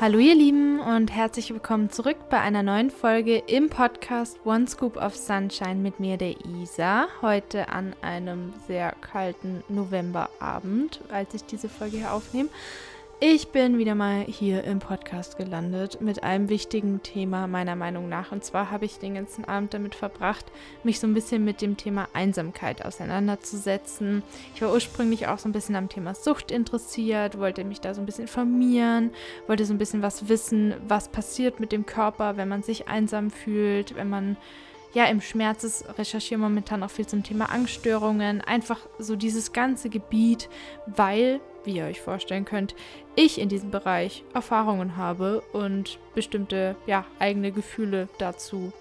Hallo ihr Lieben und herzlich willkommen zurück bei einer neuen Folge im Podcast One Scoop of Sunshine mit mir, der Isa. Heute an einem sehr kalten Novemberabend, als ich diese Folge hier aufnehme. Ich bin wieder mal hier im Podcast gelandet mit einem wichtigen Thema meiner Meinung nach. Und zwar habe ich den ganzen Abend damit verbracht, mich so ein bisschen mit dem Thema Einsamkeit auseinanderzusetzen. Ich war ursprünglich auch so ein bisschen am Thema Sucht interessiert, wollte mich da so ein bisschen informieren, wollte so ein bisschen was wissen, was passiert mit dem Körper, wenn man sich einsam fühlt, wenn man ja, im Schmerz ist, recherchiere momentan auch viel zum Thema Angststörungen. Einfach so dieses ganze Gebiet, weil, wie ihr euch vorstellen könnt, ich in diesem Bereich Erfahrungen habe und bestimmte, ja, eigene Gefühle dazu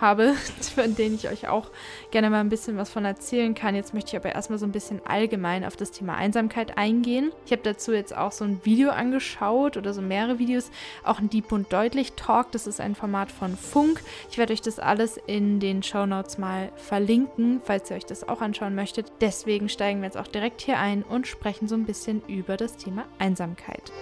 habe, von denen ich euch auch gerne mal ein bisschen was von erzählen kann. Jetzt möchte ich aber erstmal so ein bisschen allgemein auf das Thema Einsamkeit eingehen. Ich habe dazu jetzt auch so ein Video angeschaut oder so mehrere Videos, auch ein Deep und Deutlich Talk. Das ist ein Format von Funk. Ich werde euch das alles in den Show Notes mal verlinken, falls ihr euch das auch anschauen möchtet. Deswegen steigen wir jetzt auch direkt hier ein und sprechen so ein bisschen über das Thema Einsamkeit.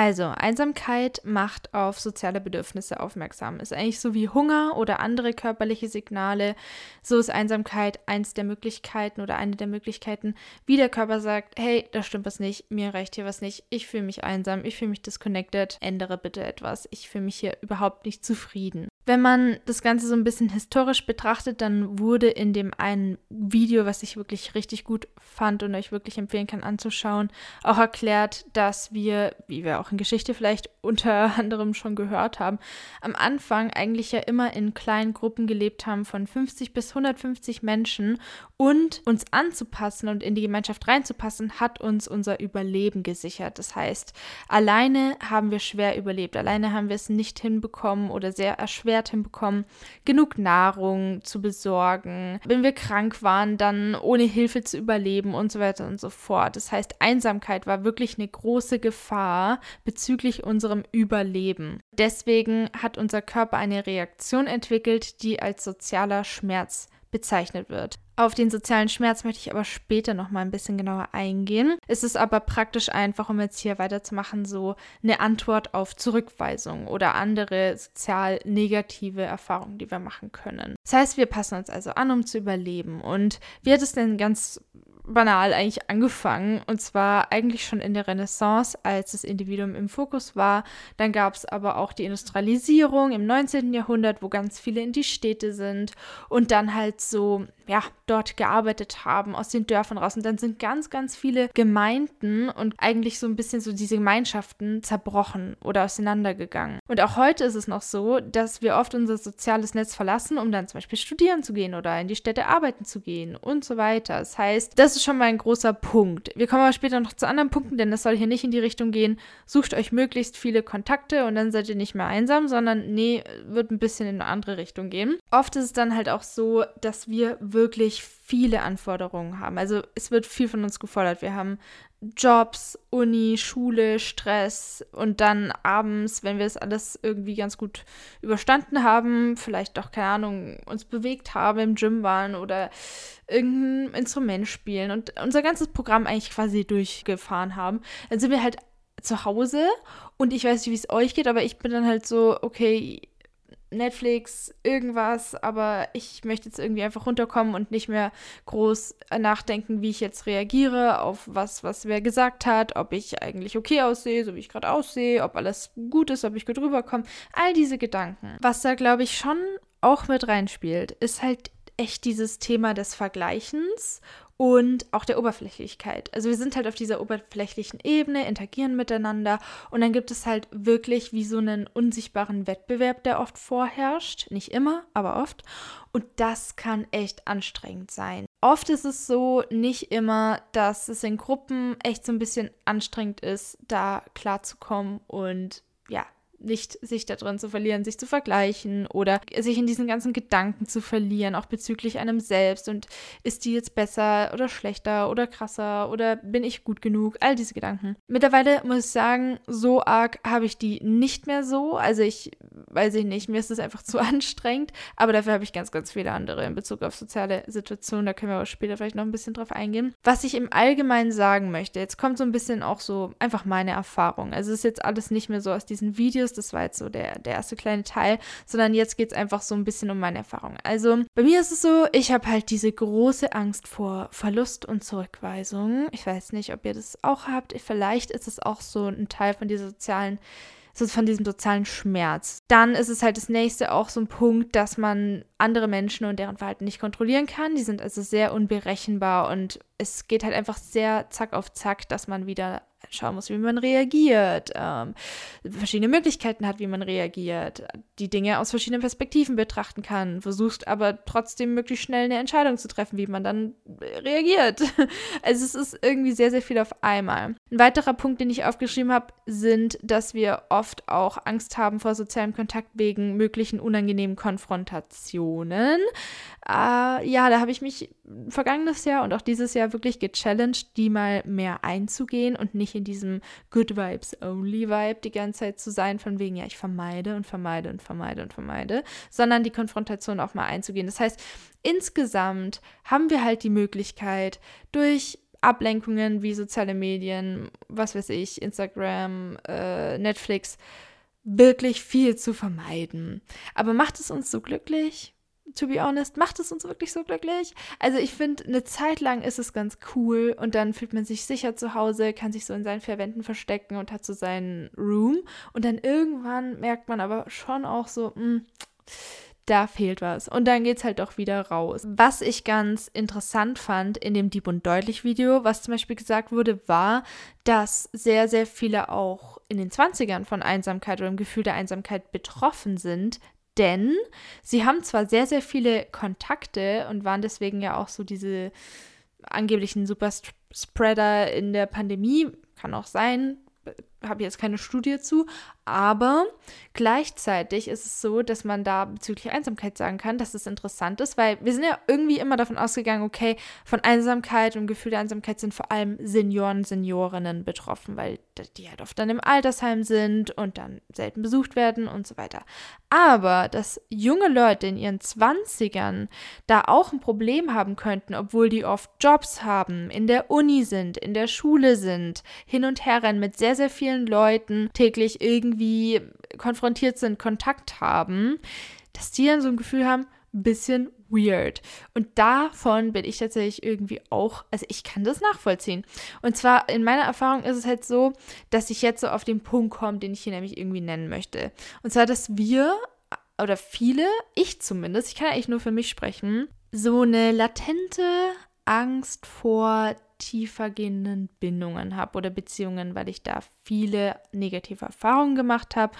Also, Einsamkeit macht auf soziale Bedürfnisse aufmerksam. Ist eigentlich so wie Hunger oder andere körperliche Signale. So ist Einsamkeit eins der Möglichkeiten oder eine der Möglichkeiten, wie der Körper sagt, hey, da stimmt was nicht, mir reicht hier was nicht, ich fühle mich einsam, ich fühle mich disconnected, ändere bitte etwas, ich fühle mich hier überhaupt nicht zufrieden. Wenn man das Ganze so ein bisschen historisch betrachtet, dann wurde in dem einen Video, was ich wirklich richtig gut fand und euch wirklich empfehlen kann anzuschauen, auch erklärt, dass wir, wie wir auch in Geschichte vielleicht unter anderem schon gehört haben, am Anfang eigentlich ja immer in kleinen Gruppen gelebt haben von 50 bis 150 Menschen und uns anzupassen und in die Gemeinschaft reinzupassen, hat uns unser Überleben gesichert. Das heißt, alleine haben wir schwer überlebt, alleine haben wir es nicht hinbekommen oder sehr erschwert Wert hinbekommen, genug Nahrung zu besorgen, wenn wir krank waren, dann ohne Hilfe zu überleben und so weiter und so fort. Das heißt, Einsamkeit war wirklich eine große Gefahr bezüglich unserem Überleben. Deswegen hat unser Körper eine Reaktion entwickelt, die als sozialer Schmerz bezeichnet wird. Auf den sozialen Schmerz möchte ich aber später noch mal ein bisschen genauer eingehen. Es ist aber praktisch einfach, um jetzt hier weiterzumachen, so eine Antwort auf Zurückweisung oder andere sozial negative Erfahrungen, die wir machen können. Das heißt, wir passen uns also an, um zu überleben. Und wie hat es denn ganz banal eigentlich angefangen. Und zwar eigentlich schon in der Renaissance, als das Individuum im Fokus war. Dann gab es aber auch die Industrialisierung im 19. Jahrhundert, wo ganz viele in die Städte sind und dann halt so, ja, dort gearbeitet haben, aus den Dörfern raus. Und dann sind ganz, ganz viele Gemeinden und eigentlich so ein bisschen so diese Gemeinschaften zerbrochen oder auseinandergegangen. Und auch heute ist es noch so, dass wir oft unser soziales Netz verlassen, um dann zum Beispiel studieren zu gehen oder in die Städte arbeiten zu gehen und so weiter. Das heißt, das ist schon mal ein großer Punkt. Wir kommen aber später noch zu anderen Punkten, denn es soll hier nicht in die Richtung gehen, sucht euch möglichst viele Kontakte und dann seid ihr nicht mehr einsam, sondern nee, wird ein bisschen in eine andere Richtung gehen. Oft ist es dann halt auch so, dass wir wirklich viele Anforderungen haben. Also es wird viel von uns gefordert. Wir haben Jobs, Uni, Schule, Stress und dann abends, wenn wir es alles irgendwie ganz gut überstanden haben, vielleicht doch, keine Ahnung, uns bewegt haben, im Gym waren oder irgendein Instrument spielen und unser ganzes Programm eigentlich quasi durchgefahren haben, dann sind wir halt zu Hause und ich weiß nicht, wie es euch geht, aber ich bin dann halt so, okay, Netflix, irgendwas, aber ich möchte jetzt irgendwie einfach runterkommen und nicht mehr groß nachdenken, wie ich jetzt reagiere auf was, was wer gesagt hat, ob ich eigentlich okay aussehe, so wie ich gerade aussehe, ob alles gut ist, ob ich gut rüberkomme. All diese Gedanken. Was da, glaube ich, schon auch mit reinspielt, ist halt echt dieses Thema des Vergleichens und auch der Oberflächlichkeit. Also wir sind halt auf dieser oberflächlichen Ebene, interagieren miteinander und dann gibt es halt wirklich wie so einen unsichtbaren Wettbewerb, der oft vorherrscht. Nicht immer, aber oft. Und das kann echt anstrengend sein. Oft ist es so, nicht immer, dass es in Gruppen echt so ein bisschen anstrengend ist, da klarzukommen und ja, nicht sich da drin zu verlieren, sich zu vergleichen oder sich in diesen ganzen Gedanken zu verlieren, auch bezüglich einem selbst und ist die jetzt besser oder schlechter oder krasser oder bin ich gut genug, all diese Gedanken. Mittlerweile muss ich sagen, so arg habe ich die nicht mehr so, also ich weiß ich nicht, mir ist es einfach zu anstrengend, aber dafür habe ich ganz, ganz viele andere in Bezug auf soziale Situationen, da können wir aber später vielleicht noch ein bisschen drauf eingehen. Was ich im Allgemeinen sagen möchte, jetzt kommt so ein bisschen auch so einfach meine Erfahrung, also es ist jetzt alles nicht mehr so aus diesen Videos, Videos. Das war jetzt so der, der erste kleine Teil, sondern jetzt geht es einfach so ein bisschen um meine Erfahrung. Also bei mir ist es so, ich habe halt diese große Angst vor Verlust und Zurückweisung. Ich weiß nicht, ob ihr das auch habt. Vielleicht ist es auch so ein Teil von dieser sozialen von diesem sozialen Schmerz. Dann ist es halt das nächste auch so ein Punkt, dass man andere Menschen und deren Verhalten nicht kontrollieren kann. Die sind also sehr unberechenbar und es geht halt einfach sehr zack auf zack, dass man wieder schauen muss, wie man reagiert, ähm, verschiedene Möglichkeiten hat, wie man reagiert, die Dinge aus verschiedenen Perspektiven betrachten kann, versuchst aber trotzdem möglichst schnell eine Entscheidung zu treffen, wie man dann reagiert. Also es ist irgendwie sehr, sehr viel auf einmal. Ein weiterer Punkt, den ich aufgeschrieben habe, sind, dass wir oft auch Angst haben vor sozialem Kontakt wegen möglichen unangenehmen Konfrontationen. Äh, ja, da habe ich mich vergangenes Jahr und auch dieses Jahr wirklich gechallenged, die mal mehr einzugehen und nicht in diesem Good Vibes Only Vibe die ganze Zeit zu sein, von wegen, ja, ich vermeide und vermeide und vermeide und vermeide, sondern die Konfrontation auch mal einzugehen. Das heißt, insgesamt haben wir halt die Möglichkeit, durch Ablenkungen wie soziale Medien, was weiß ich, Instagram, äh, Netflix, wirklich viel zu vermeiden. Aber macht es uns so glücklich? To be honest, macht es uns wirklich so glücklich? Also ich finde, eine Zeit lang ist es ganz cool und dann fühlt man sich sicher zu Hause, kann sich so in seinen vier Wänden verstecken und hat so seinen Room. Und dann irgendwann merkt man aber schon auch so, mh, hm, da fehlt was. Und dann geht es halt doch wieder raus. Was ich ganz interessant fand in dem Dieb und Deutlich Video, was zum Beispiel gesagt wurde, war, dass sehr, sehr viele auch in den 20ern von Einsamkeit oder im Gefühl der Einsamkeit betroffen sind, denn sie haben zwar sehr, sehr viele Kontakte und waren deswegen ja auch so diese angeblichen Superspreader in der Pandemie, kann auch sein, habe jetzt keine Studie zu, aber gleichzeitig ist es so, dass man da bezüglich Einsamkeit sagen kann, dass es interessant ist, weil wir sind ja irgendwie immer davon ausgegangen, okay, von Einsamkeit und Gefühl der Einsamkeit sind vor allem Senioren, Seniorinnen betroffen, weil die halt oft dann im Altersheim sind und dann selten besucht werden und so weiter. Aber dass junge Leute in ihren 20ern da auch ein Problem haben könnten, obwohl die oft Jobs haben, in der Uni sind, in der Schule sind, hin und her rennen mit sehr, sehr vielen Leuten, täglich irgendwie konfrontiert sind, Kontakt haben, dass die dann so ein Gefühl haben, bisschen weird. Und davon bin ich tatsächlich irgendwie auch, also ich kann das nachvollziehen. Und zwar in meiner Erfahrung ist es halt so, dass ich jetzt so auf den Punkt komme, den ich hier nämlich irgendwie nennen möchte. Und zwar, dass wir oder viele, ich zumindest, ich kann eigentlich nur für mich sprechen, so eine latente Angst vor tiefer gehenden Bindungen habe oder Beziehungen, weil ich da viele negative Erfahrungen gemacht habe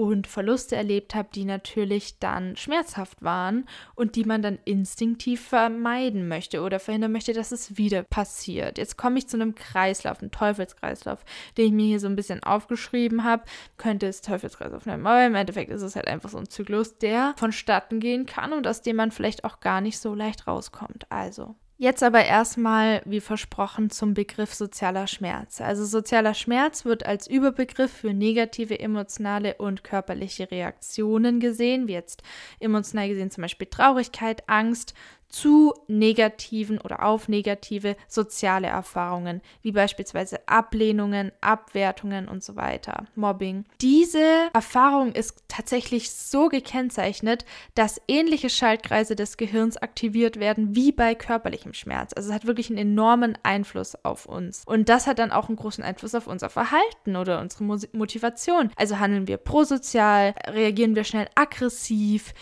und Verluste erlebt habe, die natürlich dann schmerzhaft waren und die man dann instinktiv vermeiden möchte oder verhindern möchte, dass es wieder passiert. Jetzt komme ich zu einem Kreislauf, einem Teufelskreislauf, den ich mir hier so ein bisschen aufgeschrieben habe. Könnte es Teufelskreislauf nennen, aber im Endeffekt ist es halt einfach so ein Zyklus, der vonstatten gehen kann und aus dem man vielleicht auch gar nicht so leicht rauskommt. Also Jetzt aber erstmal, wie versprochen, zum Begriff sozialer Schmerz. Also sozialer Schmerz wird als Überbegriff für negative emotionale und körperliche Reaktionen gesehen, wie jetzt emotional gesehen zum Beispiel Traurigkeit, Angst, zu negativen oder auf negative soziale Erfahrungen, wie beispielsweise Ablehnungen, Abwertungen und so weiter, Mobbing. Diese Erfahrung ist tatsächlich so gekennzeichnet, dass ähnliche Schaltkreise des Gehirns aktiviert werden wie bei körperlichem Schmerz. Also es hat wirklich einen enormen Einfluss auf uns. Und das hat dann auch einen großen Einfluss auf unser Verhalten oder unsere Motivation. Also handeln wir prosozial, reagieren wir schnell aggressiv,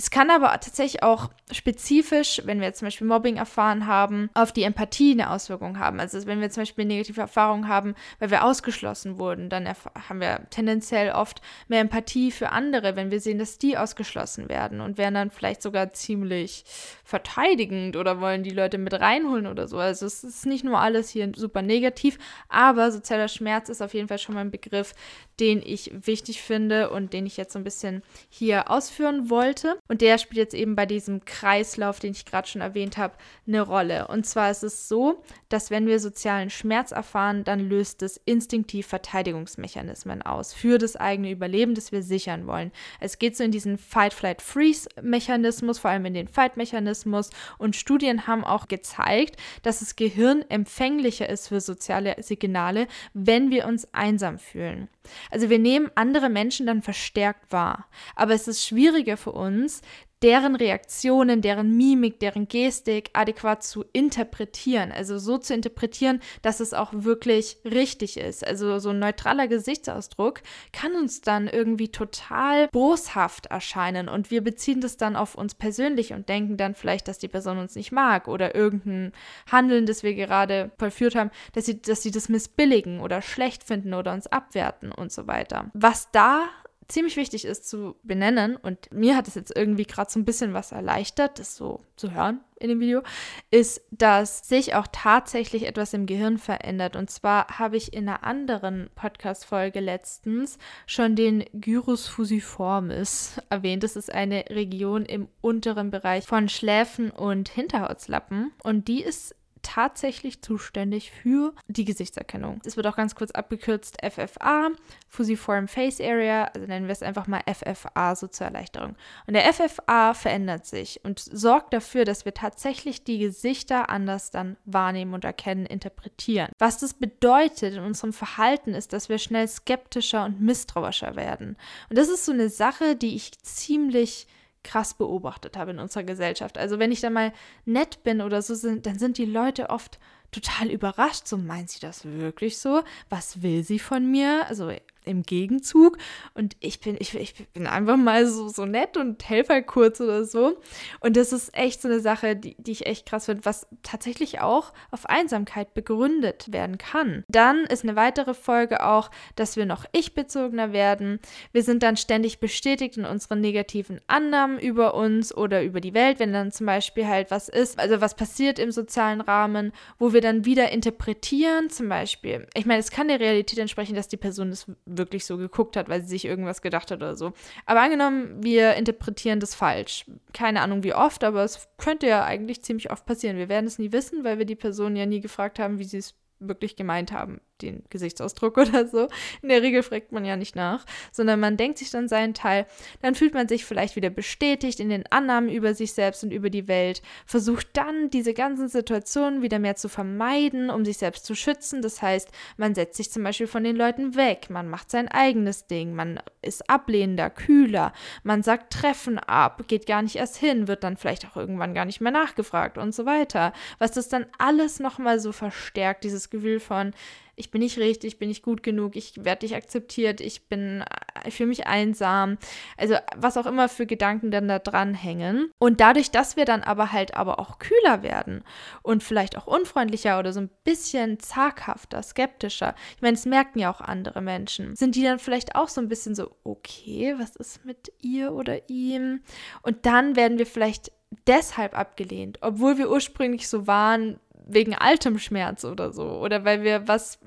Es kann aber tatsächlich auch spezifisch, wenn wir zum Beispiel Mobbing erfahren haben, auf die Empathie eine Auswirkung haben. Also wenn wir zum Beispiel negative Erfahrungen haben, weil wir ausgeschlossen wurden, dann haben wir tendenziell oft mehr Empathie für andere, wenn wir sehen, dass die ausgeschlossen werden und werden dann vielleicht sogar ziemlich verteidigend oder wollen die Leute mit reinholen oder so. Also es ist nicht nur alles hier super negativ, aber sozialer Schmerz ist auf jeden Fall schon mal ein Begriff, den ich wichtig finde und den ich jetzt so ein bisschen hier ausführen wollte. Und der spielt jetzt eben bei diesem Kreislauf, den ich gerade schon erwähnt habe, eine Rolle. Und zwar ist es so, dass wenn wir sozialen Schmerz erfahren, dann löst es instinktiv Verteidigungsmechanismen aus für das eigene Überleben, das wir sichern wollen. Es geht so in diesen Fight-Flight-Freeze-Mechanismus, vor allem in den Fight-Mechanismus. Und Studien haben auch gezeigt, dass das Gehirn empfänglicher ist für soziale Signale, wenn wir uns einsam fühlen. Also wir nehmen andere Menschen dann verstärkt wahr. Aber es ist schwieriger für uns, deren Reaktionen, deren Mimik, deren Gestik adäquat zu interpretieren. Also so zu interpretieren, dass es auch wirklich richtig ist. Also so ein neutraler Gesichtsausdruck kann uns dann irgendwie total boshaft erscheinen und wir beziehen das dann auf uns persönlich und denken dann vielleicht, dass die Person uns nicht mag oder irgendein Handeln, das wir gerade vollführt haben, dass sie, dass sie das missbilligen oder schlecht finden oder uns abwerten und so weiter. Was da ziemlich wichtig ist zu benennen und mir hat es jetzt irgendwie gerade so ein bisschen was erleichtert, das so zu hören in dem Video, ist, dass sich auch tatsächlich etwas im Gehirn verändert. Und zwar habe ich in einer anderen Podcast-Folge letztens schon den Gyrus fusiformis erwähnt. Das ist eine Region im unteren Bereich von Schläfen und Hinterhautslappen und die ist tatsächlich zuständig für die Gesichtserkennung. Es wird auch ganz kurz abgekürzt FFA, Fusiform Face Area, also nennen wir es einfach mal FFA so zur Erleichterung. Und der FFA verändert sich und sorgt dafür, dass wir tatsächlich die Gesichter anders dann wahrnehmen und erkennen, interpretieren. Was das bedeutet in unserem Verhalten ist, dass wir schnell skeptischer und misstrauischer werden. Und das ist so eine Sache, die ich ziemlich krass beobachtet habe in unserer Gesellschaft. Also wenn ich da mal nett bin oder so, dann sind die Leute oft total überrascht. So meint sie das wirklich so? Was will sie von mir? Also im Gegenzug. Und ich bin, ich, ich bin einfach mal so, so nett und helfe halt kurz oder so. Und das ist echt so eine Sache, die, die ich echt krass finde, was tatsächlich auch auf Einsamkeit begründet werden kann. Dann ist eine weitere Folge auch, dass wir noch ich-bezogener werden. Wir sind dann ständig bestätigt in unseren negativen Annahmen über uns oder über die Welt, wenn dann zum Beispiel halt was ist, also was passiert im sozialen Rahmen, wo wir dann wieder interpretieren, zum Beispiel. Ich meine, es kann der Realität entsprechen, dass die Person das wirklich so geguckt hat, weil sie sich irgendwas gedacht hat oder so. Aber angenommen, wir interpretieren das falsch. Keine Ahnung wie oft, aber es könnte ja eigentlich ziemlich oft passieren. Wir werden es nie wissen, weil wir die Person ja nie gefragt haben, wie sie es wirklich gemeint haben den Gesichtsausdruck oder so. In der Regel fragt man ja nicht nach, sondern man denkt sich dann seinen Teil. Dann fühlt man sich vielleicht wieder bestätigt in den Annahmen über sich selbst und über die Welt, versucht dann diese ganzen Situationen wieder mehr zu vermeiden, um sich selbst zu schützen. Das heißt, man setzt sich zum Beispiel von den Leuten weg, man macht sein eigenes Ding, man ist ablehnender, kühler, man sagt Treffen ab, geht gar nicht erst hin, wird dann vielleicht auch irgendwann gar nicht mehr nachgefragt und so weiter. Was das dann alles nochmal so verstärkt, dieses Gefühl von, ich bin nicht richtig, ich bin nicht gut genug, ich werde nicht akzeptiert, ich bin, ich fühle mich einsam. Also was auch immer für Gedanken dann da dran hängen. Und dadurch, dass wir dann aber halt aber auch kühler werden und vielleicht auch unfreundlicher oder so ein bisschen zaghafter, skeptischer. Ich meine, es merken ja auch andere Menschen. Sind die dann vielleicht auch so ein bisschen so, okay, was ist mit ihr oder ihm? Und dann werden wir vielleicht deshalb abgelehnt, obwohl wir ursprünglich so waren, wegen altem Schmerz oder so oder weil wir was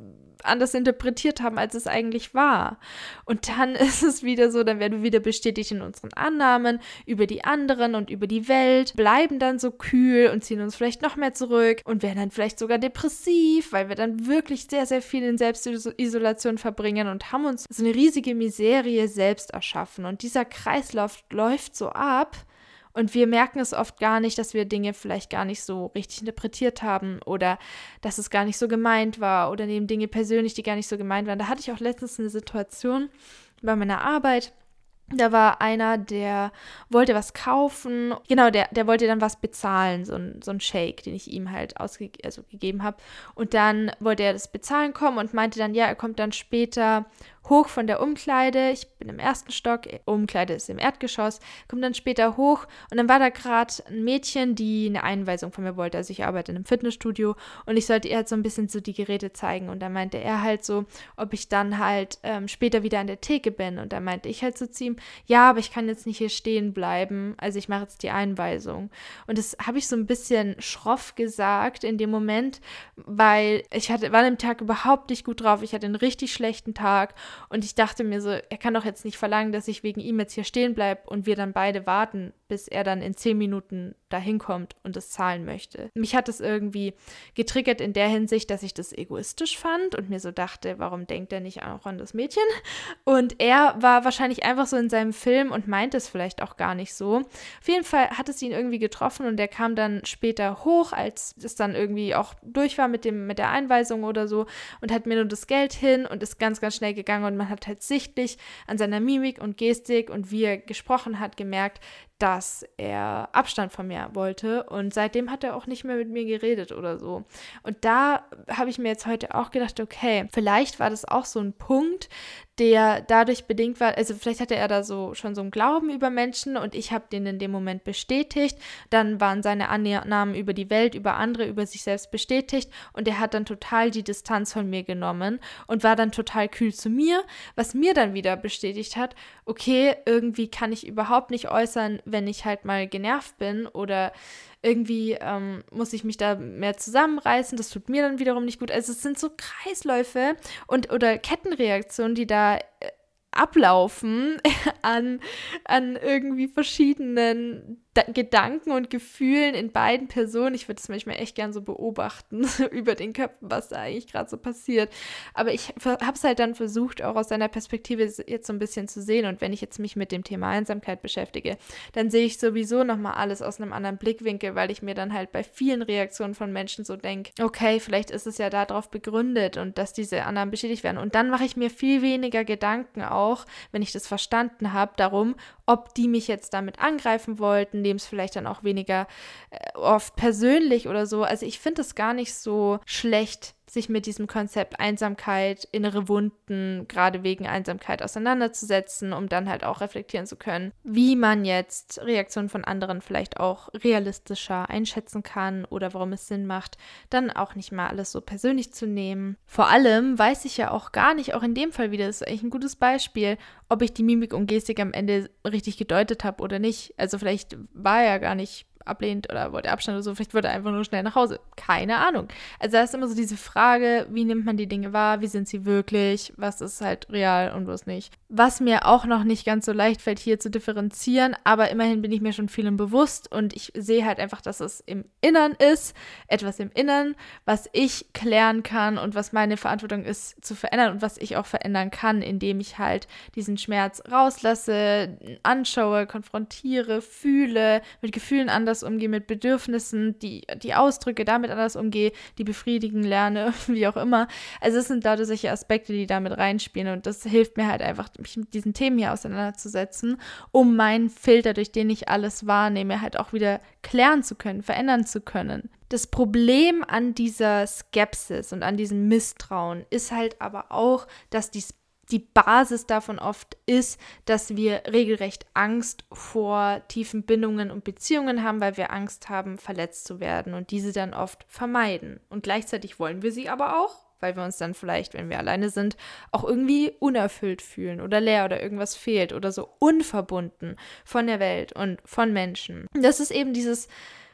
anders interpretiert haben, als es eigentlich war. Und dann ist es wieder so, dann werden wir wieder bestätigt in unseren Annahmen über die anderen und über die Welt, bleiben dann so kühl und ziehen uns vielleicht noch mehr zurück und werden dann vielleicht sogar depressiv, weil wir dann wirklich sehr, sehr viel in Selbstisolation verbringen und haben uns so eine riesige Miserie selbst erschaffen. Und dieser Kreislauf läuft so ab, und wir merken es oft gar nicht, dass wir Dinge vielleicht gar nicht so richtig interpretiert haben oder dass es gar nicht so gemeint war oder nehmen Dinge persönlich, die gar nicht so gemeint waren. Da hatte ich auch letztens eine Situation bei meiner Arbeit. Da war einer, der wollte was kaufen. Genau, der, der wollte dann was bezahlen, so ein, so ein Shake, den ich ihm halt ausgegeben also habe. Und dann wollte er das bezahlen kommen und meinte dann, ja, er kommt dann später hoch von der Umkleide. Ich bin im ersten Stock, Umkleide ist im Erdgeschoss, komme dann später hoch und dann war da gerade ein Mädchen, die eine Einweisung von mir wollte. Also ich arbeite in einem Fitnessstudio und ich sollte ihr halt so ein bisschen so die Geräte zeigen. Und da meinte er halt so, ob ich dann halt ähm, später wieder an der Theke bin. Und da meinte ich halt so zu ihm, ja, aber ich kann jetzt nicht hier stehen bleiben. Also ich mache jetzt die Einweisung. Und das habe ich so ein bisschen schroff gesagt in dem Moment, weil ich hatte, war an dem Tag überhaupt nicht gut drauf. Ich hatte einen richtig schlechten Tag und ich dachte mir so, er kann doch jetzt nicht verlangen, dass ich wegen ihm jetzt hier stehen bleibe und wir dann beide warten, bis er dann in zehn Minuten dahin kommt und es zahlen möchte. Mich hat es irgendwie getriggert in der Hinsicht, dass ich das egoistisch fand und mir so dachte, warum denkt er nicht auch an das Mädchen? Und er war wahrscheinlich einfach so in seinem Film und meint es vielleicht auch gar nicht so. Auf jeden Fall hat es ihn irgendwie getroffen und er kam dann später hoch, als es dann irgendwie auch durch war mit, dem, mit der Einweisung oder so und hat mir nur das Geld hin und ist ganz, ganz schnell gegangen und man hat halt sichtlich an seiner Mimik und Gestik und wie er gesprochen hat gemerkt, dass er Abstand von mir wollte und seitdem hat er auch nicht mehr mit mir geredet oder so. Und da habe ich mir jetzt heute auch gedacht, okay, vielleicht war das auch so ein Punkt, der dadurch bedingt war, also vielleicht hatte er da so schon so einen Glauben über Menschen und ich habe den in dem Moment bestätigt. Dann waren seine Annahmen über die Welt, über andere, über sich selbst bestätigt und er hat dann total die Distanz von mir genommen und war dann total kühl zu mir, was mir dann wieder bestätigt hat, okay, irgendwie kann ich überhaupt nicht äußern, wenn ich halt mal genervt bin oder irgendwie ähm, muss ich mich da mehr zusammenreißen, das tut mir dann wiederum nicht gut. Also es sind so Kreisläufe und oder Kettenreaktionen, die da äh, ablaufen an, an irgendwie verschiedenen Gedanken und Gefühlen in beiden Personen. Ich würde es manchmal echt gern so beobachten über den Köpfen, was da eigentlich gerade so passiert. Aber ich habe es halt dann versucht, auch aus seiner Perspektive jetzt so ein bisschen zu sehen. Und wenn ich jetzt mich mit dem Thema Einsamkeit beschäftige, dann sehe ich sowieso nochmal alles aus einem anderen Blickwinkel, weil ich mir dann halt bei vielen Reaktionen von Menschen so denke, okay, vielleicht ist es ja darauf begründet und dass diese anderen beschädigt werden. Und dann mache ich mir viel weniger Gedanken auch, wenn ich das verstanden habe, darum, ob die mich jetzt damit angreifen wollten, nehmen es vielleicht dann auch weniger äh, oft persönlich oder so. Also ich finde es gar nicht so schlecht, sich mit diesem Konzept Einsamkeit, innere Wunden, gerade wegen Einsamkeit auseinanderzusetzen, um dann halt auch reflektieren zu können, wie man jetzt Reaktionen von anderen vielleicht auch realistischer einschätzen kann oder warum es Sinn macht, dann auch nicht mal alles so persönlich zu nehmen. Vor allem weiß ich ja auch gar nicht, auch in dem Fall wieder, das ist eigentlich ein gutes Beispiel, ob ich die Mimik und Gestik am Ende richtig gedeutet habe oder nicht. Also vielleicht war er gar nicht ablehnt oder wollte Abstand oder so, vielleicht wollte er einfach nur schnell nach Hause. Keine Ahnung. Also da ist immer so diese Frage, wie nimmt man die Dinge wahr, wie sind sie wirklich, was ist halt real und was nicht. Was mir auch noch nicht ganz so leicht fällt, hier zu differenzieren, aber immerhin bin ich mir schon vielem bewusst und ich sehe halt einfach, dass es im Innern ist, etwas im Innern, was ich klären kann und was meine Verantwortung ist zu verändern und was ich auch verändern kann, indem ich halt diesen Schmerz rauslasse, anschaue, konfrontiere, fühle, mit Gefühlen anders anders umgehe, mit Bedürfnissen, die, die Ausdrücke damit anders umgehe, die befriedigen lerne, wie auch immer. Also es sind lauter solche Aspekte, die damit reinspielen und das hilft mir halt einfach, mich mit diesen Themen hier auseinanderzusetzen, um meinen Filter, durch den ich alles wahrnehme, halt auch wieder klären zu können, verändern zu können. Das Problem an dieser Skepsis und an diesem Misstrauen ist halt aber auch, dass die die Basis davon oft ist, dass wir regelrecht Angst vor tiefen Bindungen und Beziehungen haben, weil wir Angst haben, verletzt zu werden und diese dann oft vermeiden. Und gleichzeitig wollen wir sie aber auch, weil wir uns dann vielleicht, wenn wir alleine sind, auch irgendwie unerfüllt fühlen oder leer oder irgendwas fehlt oder so unverbunden von der Welt und von Menschen. Das ist eben dieses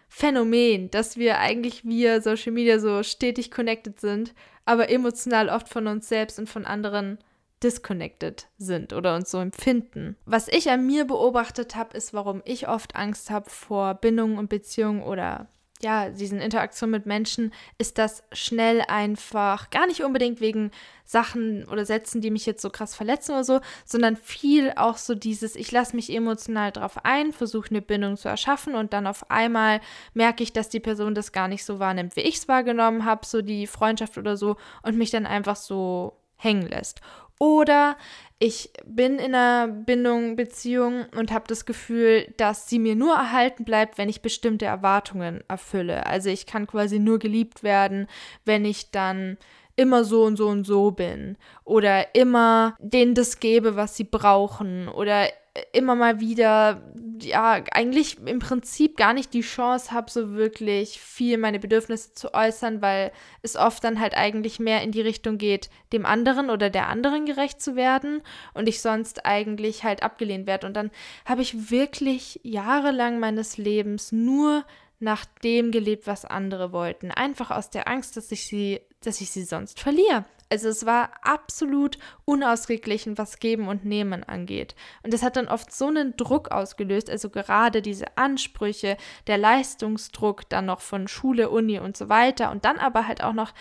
Phänomen, dass wir eigentlich via Social Media so stetig connected sind, aber emotional oft von uns selbst und von anderen disconnected sind oder uns so empfinden. Was ich an mir beobachtet habe, ist, warum ich oft Angst habe vor Bindungen und Beziehungen oder ja, diesen Interaktionen mit Menschen, ist das schnell einfach, gar nicht unbedingt wegen Sachen oder Sätzen, die mich jetzt so krass verletzen oder so, sondern viel auch so dieses, ich lasse mich emotional drauf ein, versuche eine Bindung zu erschaffen und dann auf einmal merke ich, dass die Person das gar nicht so wahrnimmt, wie ich es wahrgenommen habe, so die Freundschaft oder so und mich dann einfach so hängen lässt. Oder ich bin in einer Bindung, Beziehung und habe das Gefühl, dass sie mir nur erhalten bleibt, wenn ich bestimmte Erwartungen erfülle. Also ich kann quasi nur geliebt werden, wenn ich dann immer so und so und so bin oder immer denen das gebe, was sie brauchen oder immer mal wieder, ja, eigentlich im Prinzip gar nicht die Chance habe, so wirklich viel meine Bedürfnisse zu äußern, weil es oft dann halt eigentlich mehr in die Richtung geht, dem anderen oder der anderen gerecht zu werden und ich sonst eigentlich halt abgelehnt werde. Und dann habe ich wirklich jahrelang meines Lebens nur nach dem gelebt, was andere wollten. Einfach aus der Angst, dass ich sie, dass ich sie sonst verliere. Also es war absolut unausgeglichen, was Geben und Nehmen angeht. Und das hat dann oft so einen Druck ausgelöst, also gerade diese Ansprüche, der Leistungsdruck dann noch von Schule, Uni und so weiter und dann aber halt auch noch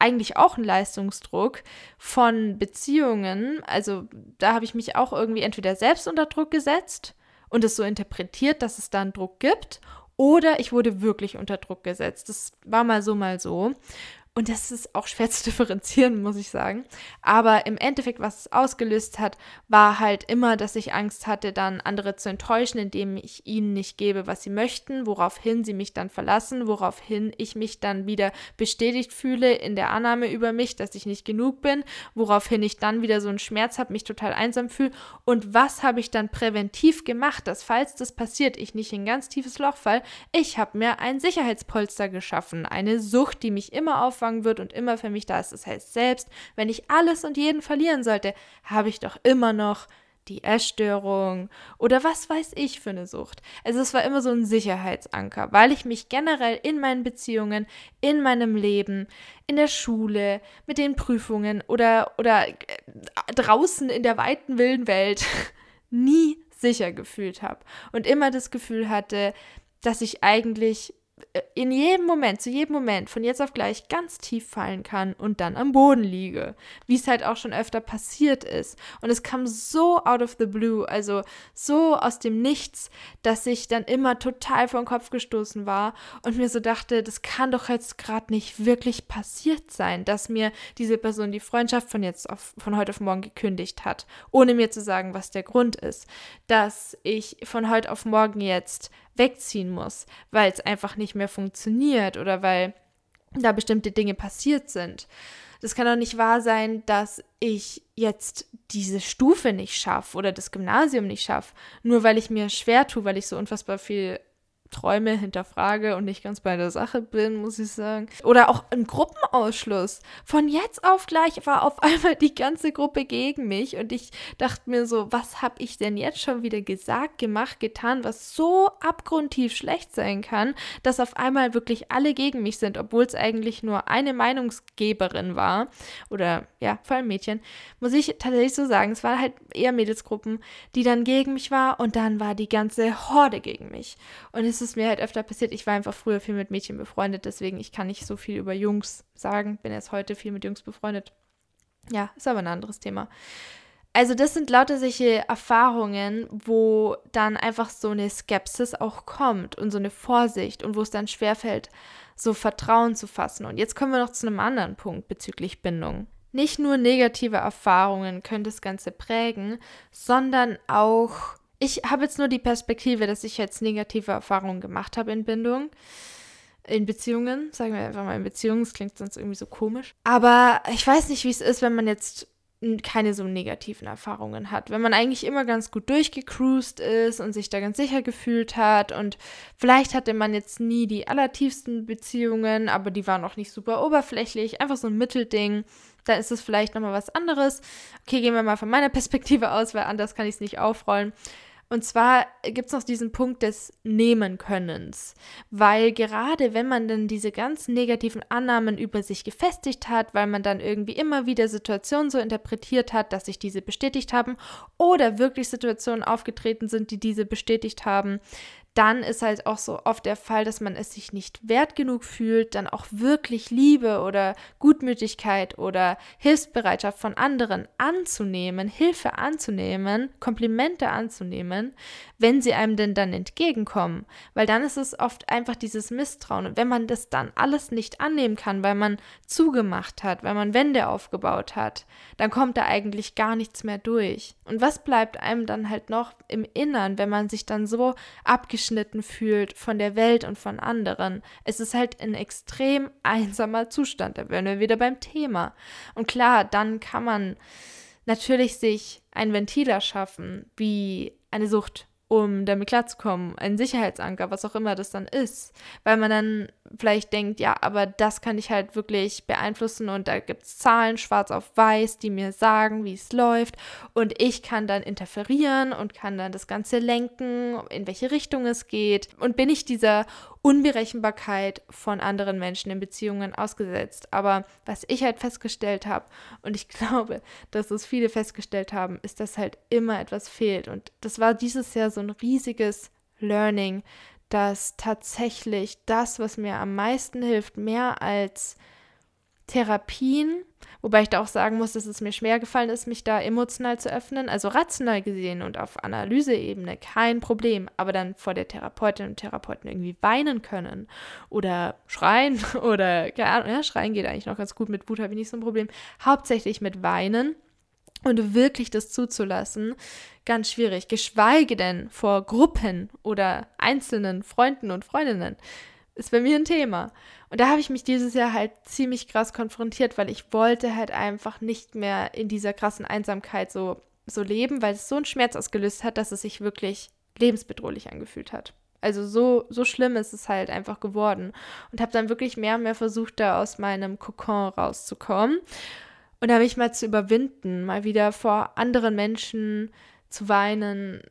eigentlich auch ein Leistungsdruck von Beziehungen. Also da habe ich mich auch irgendwie entweder selbst unter Druck gesetzt und es so interpretiert, dass es da einen Druck gibt, oder ich wurde wirklich unter Druck gesetzt. Das war mal so, mal so. Und das ist auch schwer zu differenzieren, muss ich sagen. Aber im Endeffekt, was es ausgelöst hat, war halt immer, dass ich Angst hatte, dann andere zu enttäuschen, indem ich ihnen nicht gebe, was sie möchten, woraufhin sie mich dann verlassen, woraufhin ich mich dann wieder bestätigt fühle in der Annahme über mich, dass ich nicht genug bin, woraufhin ich dann wieder so einen Schmerz habe, mich total einsam fühle. Und was habe ich dann präventiv gemacht, dass falls das passiert, ich nicht in ein ganz tiefes Loch fall? Ich habe mir ein Sicherheitspolster geschaffen, eine Sucht, die mich immer auf aufgefangen wird und immer für mich da ist. Das heißt, selbst wenn ich alles und jeden verlieren sollte, habe ich doch immer noch die Essstörung oder was weiß ich für eine Sucht. Also es war immer so ein Sicherheitsanker, weil ich mich generell in meinen Beziehungen, in meinem Leben, in der Schule, mit den Prüfungen oder, oder äh, draußen in der weiten wilden Welt nie sicher gefühlt habe und immer das Gefühl hatte, dass ich eigentlich in jedem Moment, zu jedem Moment, von jetzt auf gleich ganz tief fallen kann und dann am Boden liege. Wie es halt auch schon öfter passiert ist. Und es kam so out of the blue, also so aus dem Nichts, dass ich dann immer total vor den Kopf gestoßen war und mir so dachte, das kann doch jetzt gerade nicht wirklich passiert sein, dass mir diese Person die Freundschaft von jetzt auf, von heute auf morgen gekündigt hat, ohne mir zu sagen, was der Grund ist. Dass ich von heute auf morgen jetzt wegziehen muss, weil es einfach nicht mehr funktioniert oder weil da bestimmte Dinge passiert sind. Das kann doch nicht wahr sein, dass ich jetzt diese Stufe nicht schaffe oder das Gymnasium nicht schaffe, nur weil ich mir schwer tue, weil ich so unfassbar viel Träume hinterfrage und nicht ganz bei der Sache bin, muss ich sagen. Oder auch ein Gruppenausschluss. Von jetzt auf gleich war auf einmal die ganze Gruppe gegen mich und ich dachte mir so, was habe ich denn jetzt schon wieder gesagt, gemacht, getan, was so abgrundtief schlecht sein kann, dass auf einmal wirklich alle gegen mich sind, obwohl es eigentlich nur eine Meinungsgeberin war oder ja, vor allem Mädchen, muss ich tatsächlich so sagen, es waren halt eher Mädelsgruppen, die dann gegen mich war und dann war die ganze Horde gegen mich. Und es ist mir halt öfter passiert. Ich war einfach früher viel mit Mädchen befreundet, deswegen ich kann nicht so viel über Jungs sagen. Bin erst heute viel mit Jungs befreundet. Ja, ist aber ein anderes Thema. Also das sind lauter solche Erfahrungen, wo dann einfach so eine Skepsis auch kommt und so eine Vorsicht und wo es dann schwerfällt, so Vertrauen zu fassen. Und jetzt kommen wir noch zu einem anderen Punkt bezüglich Bindung. Nicht nur negative Erfahrungen können das Ganze prägen, sondern auch ich habe jetzt nur die Perspektive, dass ich jetzt negative Erfahrungen gemacht habe in Bindung. In Beziehungen, sagen wir einfach mal in Beziehungen, das klingt sonst irgendwie so komisch. Aber ich weiß nicht, wie es ist, wenn man jetzt keine so negativen Erfahrungen hat. Wenn man eigentlich immer ganz gut durchgecruised ist und sich da ganz sicher gefühlt hat und vielleicht hatte man jetzt nie die allertiefsten Beziehungen, aber die waren auch nicht super oberflächlich, einfach so ein Mittelding, dann ist es vielleicht nochmal was anderes. Okay, gehen wir mal von meiner Perspektive aus, weil anders kann ich es nicht aufrollen. Und zwar gibt es noch diesen Punkt des Nehmen-Könnens, weil gerade wenn man dann diese ganz negativen Annahmen über sich gefestigt hat, weil man dann irgendwie immer wieder Situationen so interpretiert hat, dass sich diese bestätigt haben oder wirklich Situationen aufgetreten sind, die diese bestätigt haben, dann ist halt auch so oft der Fall, dass man es sich nicht wert genug fühlt, dann auch wirklich Liebe oder Gutmütigkeit oder Hilfsbereitschaft von anderen anzunehmen, Hilfe anzunehmen, Komplimente anzunehmen, wenn sie einem denn dann entgegenkommen. Weil dann ist es oft einfach dieses Misstrauen. Und wenn man das dann alles nicht annehmen kann, weil man zugemacht hat, weil man Wände aufgebaut hat, dann kommt da eigentlich gar nichts mehr durch. Und was bleibt einem dann halt noch im Innern, wenn man sich dann so abgeschnitten abgeschnitten fühlt von der Welt und von anderen. Es ist halt ein extrem einsamer Zustand. Da wären wir wieder beim Thema. Und klar, dann kann man natürlich sich ein Ventil erschaffen, wie eine Sucht um damit klarzukommen, ein Sicherheitsanker, was auch immer das dann ist, weil man dann vielleicht denkt, ja, aber das kann ich halt wirklich beeinflussen und da gibt es Zahlen schwarz auf weiß, die mir sagen, wie es läuft. Und ich kann dann interferieren und kann dann das Ganze lenken, in welche Richtung es geht. Und bin ich dieser Unberechenbarkeit von anderen Menschen in Beziehungen ausgesetzt. Aber was ich halt festgestellt habe und ich glaube, dass es viele festgestellt haben, ist, dass halt immer etwas fehlt und das war dieses Jahr so ein riesiges Learning, dass tatsächlich das, was mir am meisten hilft, mehr als Therapien, wobei ich da auch sagen muss, dass es mir schwer gefallen ist, mich da emotional zu öffnen, also rational gesehen und auf Analyseebene kein Problem, aber dann vor der Therapeutin und Therapeuten irgendwie weinen können oder schreien oder, keine Ahnung, ja, schreien geht eigentlich noch ganz gut, mit Wut habe ich nicht so ein Problem, hauptsächlich mit Weinen und wirklich das zuzulassen, ganz schwierig. Geschweige denn vor Gruppen oder einzelnen Freunden und Freundinnen. Ist bei mir ein Thema. Und da habe ich mich dieses Jahr halt ziemlich krass konfrontiert, weil ich wollte halt einfach nicht mehr in dieser krassen Einsamkeit so, so leben, weil es so einen Schmerz ausgelöst hat, dass es sich wirklich lebensbedrohlich angefühlt hat. Also so, so schlimm ist es halt einfach geworden. Und habe dann wirklich mehr und mehr versucht, da aus meinem Kokon rauszukommen. Und da mich mal zu überwinden, mal wieder vor anderen Menschen zu weinen,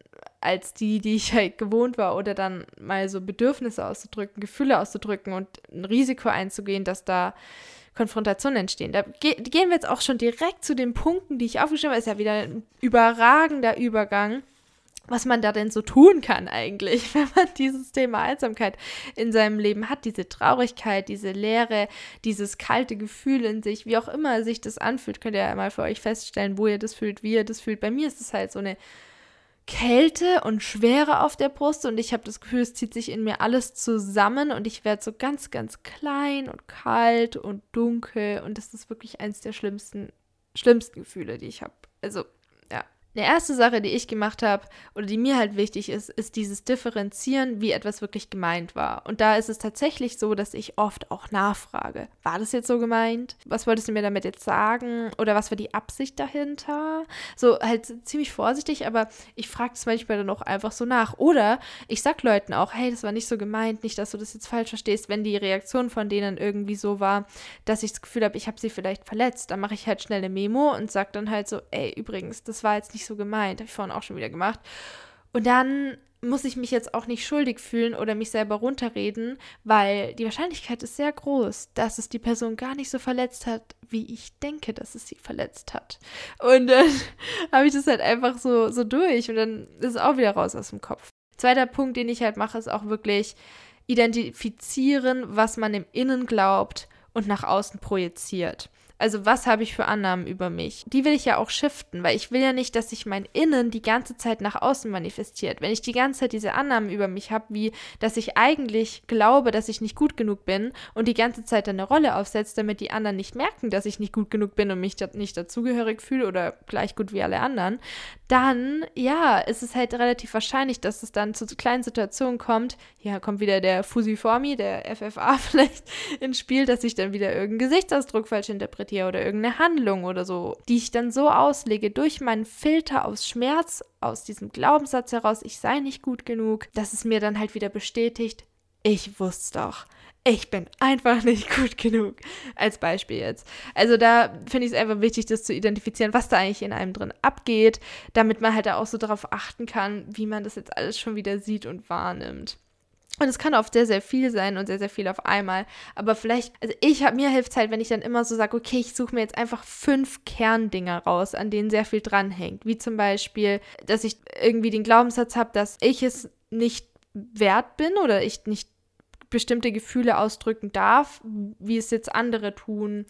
als die, die ich halt gewohnt war, oder dann mal so Bedürfnisse auszudrücken, Gefühle auszudrücken und ein Risiko einzugehen, dass da Konfrontationen entstehen. Da ge gehen wir jetzt auch schon direkt zu den Punkten, die ich aufgeschrieben habe. Ist ja wieder ein überragender Übergang was man da denn so tun kann eigentlich, wenn man dieses Thema Einsamkeit in seinem Leben hat, diese Traurigkeit, diese Leere, dieses kalte Gefühl in sich, wie auch immer sich das anfühlt, könnt ihr ja mal für euch feststellen, wo ihr das fühlt, wie ihr das fühlt. Bei mir ist es halt so eine Kälte und Schwere auf der Brust und ich habe das Gefühl, es zieht sich in mir alles zusammen und ich werde so ganz, ganz klein und kalt und dunkel und das ist wirklich eins der schlimmsten, schlimmsten Gefühle, die ich habe. Also eine erste Sache, die ich gemacht habe oder die mir halt wichtig ist, ist dieses Differenzieren, wie etwas wirklich gemeint war. Und da ist es tatsächlich so, dass ich oft auch nachfrage, war das jetzt so gemeint? Was wolltest du mir damit jetzt sagen? Oder was war die Absicht dahinter? So halt ziemlich vorsichtig, aber ich frage es manchmal dann auch einfach so nach. Oder ich sag Leuten auch, hey, das war nicht so gemeint, nicht, dass du das jetzt falsch verstehst, wenn die Reaktion von denen irgendwie so war, dass ich das Gefühl habe, ich habe sie vielleicht verletzt. Dann mache ich halt schnell eine Memo und sag dann halt so, ey, übrigens, das war jetzt nicht nicht so gemeint. Habe ich vorhin auch schon wieder gemacht. Und dann muss ich mich jetzt auch nicht schuldig fühlen oder mich selber runterreden, weil die Wahrscheinlichkeit ist sehr groß, dass es die Person gar nicht so verletzt hat, wie ich denke, dass es sie verletzt hat. Und dann habe ich das halt einfach so, so durch und dann ist es auch wieder raus aus dem Kopf. Zweiter Punkt, den ich halt mache, ist auch wirklich identifizieren, was man im Innen glaubt und nach außen projiziert. Also was habe ich für Annahmen über mich? Die will ich ja auch shiften, weil ich will ja nicht, dass sich mein Innen die ganze Zeit nach außen manifestiert. Wenn ich die ganze Zeit diese Annahmen über mich habe, wie dass ich eigentlich glaube, dass ich nicht gut genug bin und die ganze Zeit eine Rolle aufsetze, damit die anderen nicht merken, dass ich nicht gut genug bin und mich nicht dazugehörig fühle oder gleich gut wie alle anderen, dann ja, ist es halt relativ wahrscheinlich, dass es dann zu kleinen Situationen kommt. Hier kommt wieder der Fusiformi, der FFA vielleicht ins Spiel, dass ich dann wieder irgendeinen Gesichtsausdruck falsch interpretiere dir oder irgendeine Handlung oder so, die ich dann so auslege durch meinen Filter aus Schmerz, aus diesem Glaubenssatz heraus, ich sei nicht gut genug, dass es mir dann halt wieder bestätigt, ich wusste doch. Ich bin einfach nicht gut genug. Als Beispiel jetzt. Also da finde ich es einfach wichtig, das zu identifizieren, was da eigentlich in einem drin abgeht, damit man halt auch so darauf achten kann, wie man das jetzt alles schon wieder sieht und wahrnimmt. Und es kann oft sehr, sehr viel sein und sehr, sehr viel auf einmal. Aber vielleicht, also ich habe mir hilft halt, wenn ich dann immer so sage, okay, ich suche mir jetzt einfach fünf Kerndinger raus, an denen sehr viel dranhängt. Wie zum Beispiel, dass ich irgendwie den Glaubenssatz habe, dass ich es nicht wert bin oder ich nicht bestimmte Gefühle ausdrücken darf, wie es jetzt andere tun,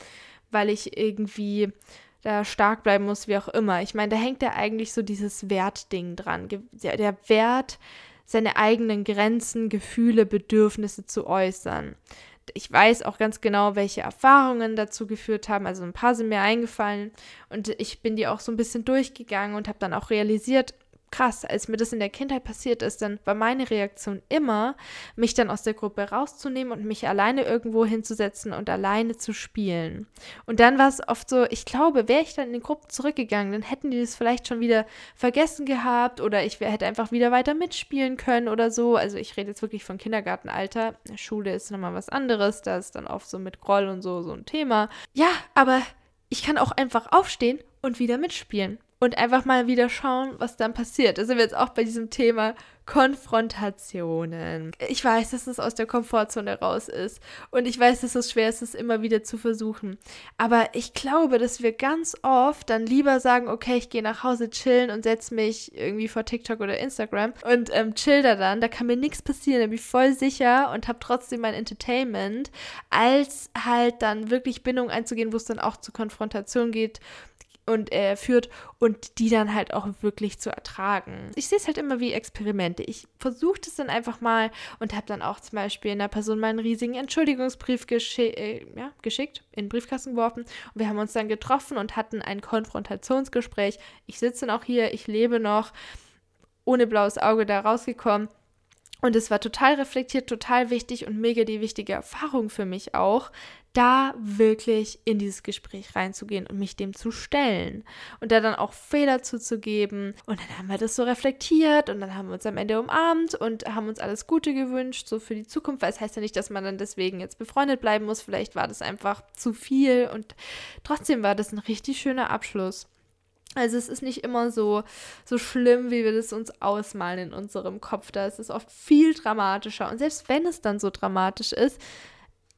weil ich irgendwie da stark bleiben muss, wie auch immer. Ich meine, da hängt ja eigentlich so dieses Wertding dran. Der, der Wert seine eigenen Grenzen, Gefühle, Bedürfnisse zu äußern. Ich weiß auch ganz genau, welche Erfahrungen dazu geführt haben. Also ein paar sind mir eingefallen und ich bin die auch so ein bisschen durchgegangen und habe dann auch realisiert, krass, als mir das in der Kindheit passiert ist, dann war meine Reaktion immer, mich dann aus der Gruppe rauszunehmen und mich alleine irgendwo hinzusetzen und alleine zu spielen. Und dann war es oft so, ich glaube, wäre ich dann in die Gruppe zurückgegangen, dann hätten die das vielleicht schon wieder vergessen gehabt oder ich wär, hätte einfach wieder weiter mitspielen können oder so. Also ich rede jetzt wirklich von Kindergartenalter. Schule ist nochmal was anderes, da ist dann oft so mit Groll und so so ein Thema. Ja, aber ich kann auch einfach aufstehen und wieder mitspielen und einfach mal wieder schauen, was dann passiert. Da sind wir jetzt auch bei diesem Thema Konfrontationen. Ich weiß, dass es aus der Komfortzone raus ist und ich weiß, dass es schwer ist, es immer wieder zu versuchen. Aber ich glaube, dass wir ganz oft dann lieber sagen, okay, ich gehe nach Hause chillen und setze mich irgendwie vor TikTok oder Instagram und ähm, chill da dann. Da kann mir nichts passieren, da bin ich voll sicher und habe trotzdem mein Entertainment, als halt dann wirklich Bindung einzugehen, wo es dann auch zu Konfrontation geht und äh, führt und die dann halt auch wirklich zu ertragen. Ich sehe es halt immer wie Experimente. Ich versuche das dann einfach mal und habe dann auch zum Beispiel einer Person meinen riesigen Entschuldigungsbrief geschi äh, ja, geschickt, in den Briefkasten geworfen und wir haben uns dann getroffen und hatten ein Konfrontationsgespräch. Ich sitze dann auch hier, ich lebe noch, ohne blaues Auge da rausgekommen. Und es war total reflektiert, total wichtig und mega die wichtige Erfahrung für mich auch, da wirklich in dieses Gespräch reinzugehen und mich dem zu stellen und da dann auch Fehler zuzugeben. Und dann haben wir das so reflektiert und dann haben wir uns am Ende umarmt und haben uns alles Gute gewünscht, so für die Zukunft, weil es heißt ja nicht, dass man dann deswegen jetzt befreundet bleiben muss. Vielleicht war das einfach zu viel und trotzdem war das ein richtig schöner Abschluss. Also es ist nicht immer so, so schlimm, wie wir das uns ausmalen in unserem Kopf. Da ist es oft viel dramatischer. Und selbst wenn es dann so dramatisch ist,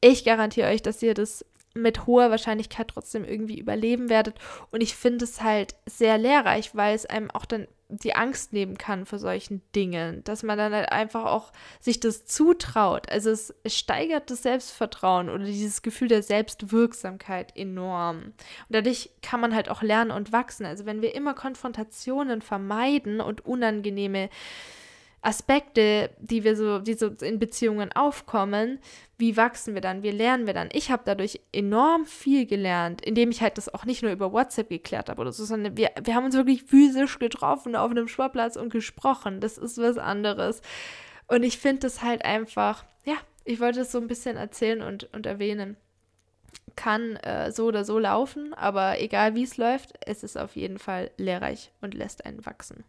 ich garantiere euch, dass ihr das mit hoher Wahrscheinlichkeit trotzdem irgendwie überleben werdet. Und ich finde es halt sehr lehrreich, weil es einem auch dann die Angst nehmen kann vor solchen Dingen, dass man dann halt einfach auch sich das zutraut. Also es, steigert das Selbstvertrauen oder dieses Gefühl der Selbstwirksamkeit enorm. Und dadurch kann man halt auch lernen und wachsen. Also wenn wir immer Konfrontationen vermeiden und unangenehme Aspekte, die wir so, die so in Beziehungen aufkommen, wie wachsen wir dann, wie lernen wir dann? Ich habe dadurch enorm viel gelernt, indem ich halt das auch nicht nur über WhatsApp geklärt habe oder so, sondern wir, wir haben uns wirklich physisch getroffen auf einem Sportplatz und gesprochen. Das ist was anderes. Und ich finde das halt einfach, ja, ich wollte es so ein bisschen erzählen und, und erwähnen. Kann äh, so oder so laufen, aber egal wie es läuft, es ist auf jeden Fall lehrreich und lässt einen wachsen.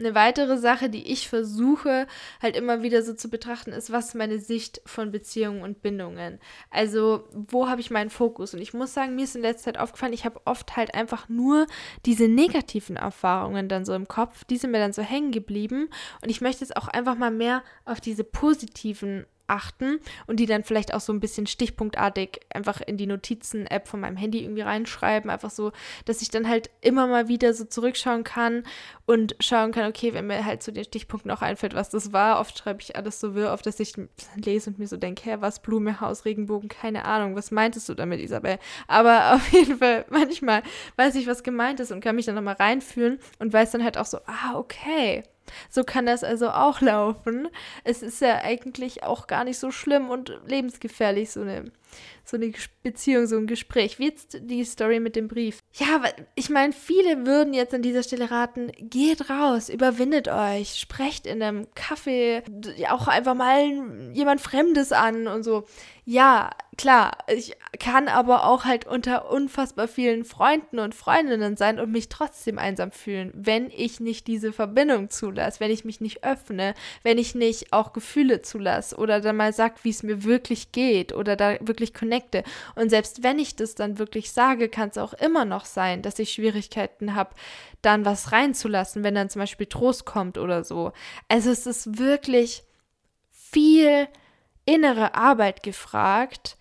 Eine weitere Sache, die ich versuche halt immer wieder so zu betrachten, ist, was ist meine Sicht von Beziehungen und Bindungen? Also, wo habe ich meinen Fokus? Und ich muss sagen, mir ist in letzter Zeit aufgefallen, ich habe oft halt einfach nur diese negativen Erfahrungen dann so im Kopf, die sind mir dann so hängen geblieben. Und ich möchte jetzt auch einfach mal mehr auf diese positiven achten und die dann vielleicht auch so ein bisschen stichpunktartig einfach in die Notizen-App von meinem Handy irgendwie reinschreiben. Einfach so, dass ich dann halt immer mal wieder so zurückschauen kann und schauen kann, okay, wenn mir halt zu den Stichpunkten auch einfällt, was das war. Oft schreibe ich alles so wirr, auf dass ich lese und mir so denke, hä, was, Blume, Haus, Regenbogen, keine Ahnung, was meintest du damit, Isabel? Aber auf jeden Fall, manchmal weiß ich, was gemeint ist und kann mich dann nochmal reinfühlen und weiß dann halt auch so, ah, okay so kann das also auch laufen. Es ist ja eigentlich auch gar nicht so schlimm und lebensgefährlich, so eine, so eine Beziehung, so ein Gespräch. Wie jetzt die Story mit dem Brief. Ja, ich meine, viele würden jetzt an dieser Stelle raten, geht raus, überwindet euch, sprecht in einem Kaffee auch einfach mal jemand Fremdes an und so. Ja, klar, ich kann aber auch halt unter unfassbar vielen Freunden und Freundinnen sein und mich trotzdem einsam fühlen, wenn ich nicht diese Verbindung zulasse, wenn ich mich nicht öffne, wenn ich nicht auch Gefühle zulasse oder dann mal sag, wie es mir wirklich geht oder da wirklich connecte. Und selbst wenn ich das dann wirklich sage, kann es auch immer noch sein, dass ich Schwierigkeiten habe, dann was reinzulassen, wenn dann zum Beispiel Trost kommt oder so. Also es ist wirklich viel innere Arbeit gefragt,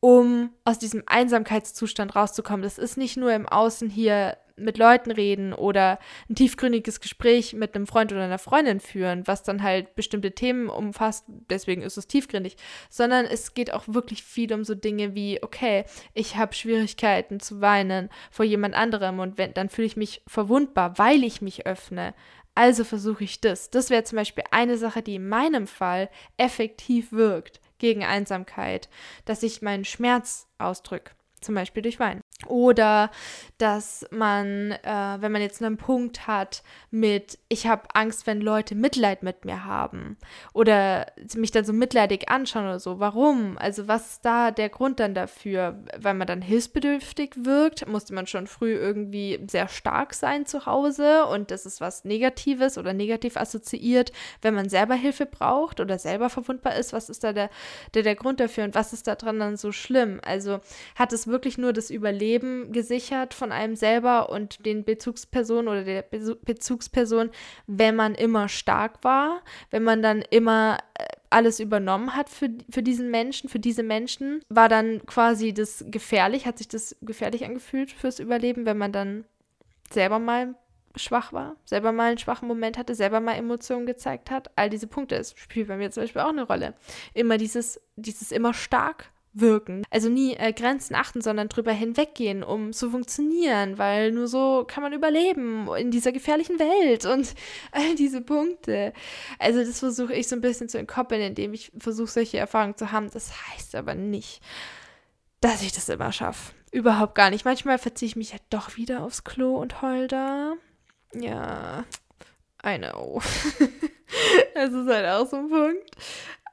um aus diesem Einsamkeitszustand rauszukommen. Das ist nicht nur im Außen hier mit Leuten reden oder ein tiefgründiges Gespräch mit einem Freund oder einer Freundin führen, was dann halt bestimmte Themen umfasst, deswegen ist es tiefgründig, sondern es geht auch wirklich viel um so Dinge wie, okay, ich habe Schwierigkeiten zu weinen vor jemand anderem und wenn, dann fühle ich mich verwundbar, weil ich mich öffne. Also versuche ich das. Das wäre zum Beispiel eine Sache, die in meinem Fall effektiv wirkt gegen Einsamkeit, dass ich meinen Schmerz ausdrücke, zum Beispiel durch Wein. Oder dass man, äh, wenn man jetzt einen Punkt hat mit, ich habe Angst, wenn Leute Mitleid mit mir haben oder mich dann so mitleidig anschauen oder so. Warum? Also was ist da der Grund dann dafür? Weil man dann hilfsbedürftig wirkt, musste man schon früh irgendwie sehr stark sein zu Hause und das ist was Negatives oder negativ assoziiert, wenn man selber Hilfe braucht oder selber verwundbar ist. Was ist da der, der, der Grund dafür und was ist da dran dann so schlimm? Also hat es wirklich nur das Überleben Leben gesichert von einem selber und den Bezugspersonen oder der Bezugsperson, wenn man immer stark war, wenn man dann immer äh, alles übernommen hat für, für diesen Menschen, für diese Menschen, war dann quasi das gefährlich, hat sich das gefährlich angefühlt fürs Überleben, wenn man dann selber mal schwach war, selber mal einen schwachen Moment hatte, selber mal Emotionen gezeigt hat. All diese Punkte, das spielt bei mir zum Beispiel auch eine Rolle. Immer dieses, dieses immer stark wirken. Also nie äh, Grenzen achten, sondern drüber hinweggehen, um zu funktionieren, weil nur so kann man überleben in dieser gefährlichen Welt und all diese Punkte. Also das versuche ich so ein bisschen zu entkoppeln, indem ich versuche, solche Erfahrungen zu haben. Das heißt aber nicht, dass ich das immer schaffe. Überhaupt gar nicht. Manchmal verziehe ich mich halt doch wieder aufs Klo und heul da. Ja, I know. das ist halt auch so ein Punkt.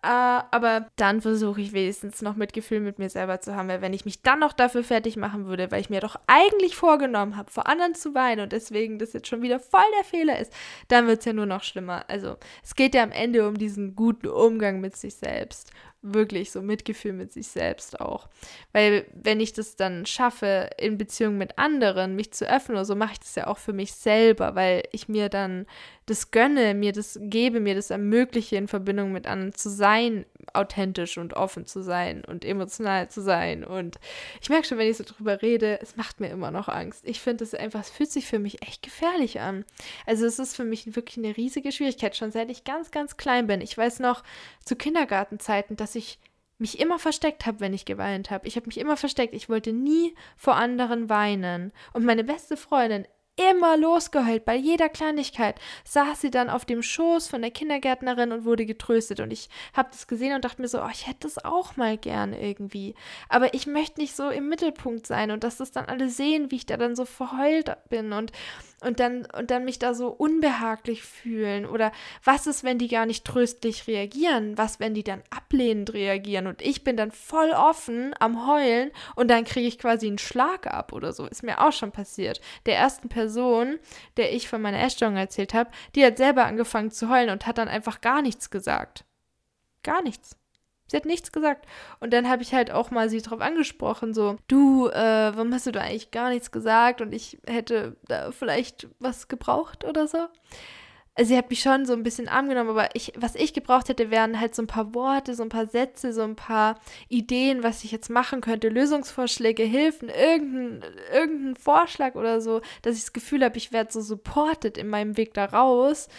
Uh, aber dann versuche ich wenigstens noch Mitgefühl mit mir selber zu haben, weil wenn ich mich dann noch dafür fertig machen würde, weil ich mir doch eigentlich vorgenommen habe, vor anderen zu weinen und deswegen das jetzt schon wieder voll der Fehler ist, dann wird es ja nur noch schlimmer. Also es geht ja am Ende um diesen guten Umgang mit sich selbst wirklich so Mitgefühl mit sich selbst auch. Weil wenn ich das dann schaffe, in Beziehung mit anderen mich zu öffnen oder so, mache ich das ja auch für mich selber, weil ich mir dann das gönne, mir das gebe, mir das ermögliche, in Verbindung mit anderen zu sein, authentisch und offen zu sein und emotional zu sein. Und ich merke schon, wenn ich so drüber rede, es macht mir immer noch Angst. Ich finde es einfach, es fühlt sich für mich echt gefährlich an. Also es ist für mich wirklich eine riesige Schwierigkeit, schon seit ich ganz, ganz klein bin. Ich weiß noch zu Kindergartenzeiten, dass ich mich immer versteckt habe, wenn ich geweint habe. Ich habe mich immer versteckt. Ich wollte nie vor anderen weinen. Und meine beste Freundin immer losgeheult. Bei jeder Kleinigkeit saß sie dann auf dem Schoß von der Kindergärtnerin und wurde getröstet. Und ich habe das gesehen und dachte mir so, oh, ich hätte das auch mal gern irgendwie. Aber ich möchte nicht so im Mittelpunkt sein und dass das dann alle sehen, wie ich da dann so verheult bin und und dann, und dann mich da so unbehaglich fühlen? Oder was ist, wenn die gar nicht tröstlich reagieren? Was, wenn die dann ablehnend reagieren? Und ich bin dann voll offen am Heulen und dann kriege ich quasi einen Schlag ab oder so. Ist mir auch schon passiert. Der ersten Person, der ich von meiner Essstörung erzählt habe, die hat selber angefangen zu heulen und hat dann einfach gar nichts gesagt. Gar nichts. Sie hat nichts gesagt. Und dann habe ich halt auch mal sie drauf angesprochen, so, du, äh, warum hast du da eigentlich gar nichts gesagt? Und ich hätte da vielleicht was gebraucht oder so. Also sie hat mich schon so ein bisschen arm genommen, aber ich, was ich gebraucht hätte, wären halt so ein paar Worte, so ein paar Sätze, so ein paar Ideen, was ich jetzt machen könnte, Lösungsvorschläge, Hilfen, irgendein, irgendein Vorschlag oder so, dass ich das Gefühl habe, ich werde so supported in meinem Weg da raus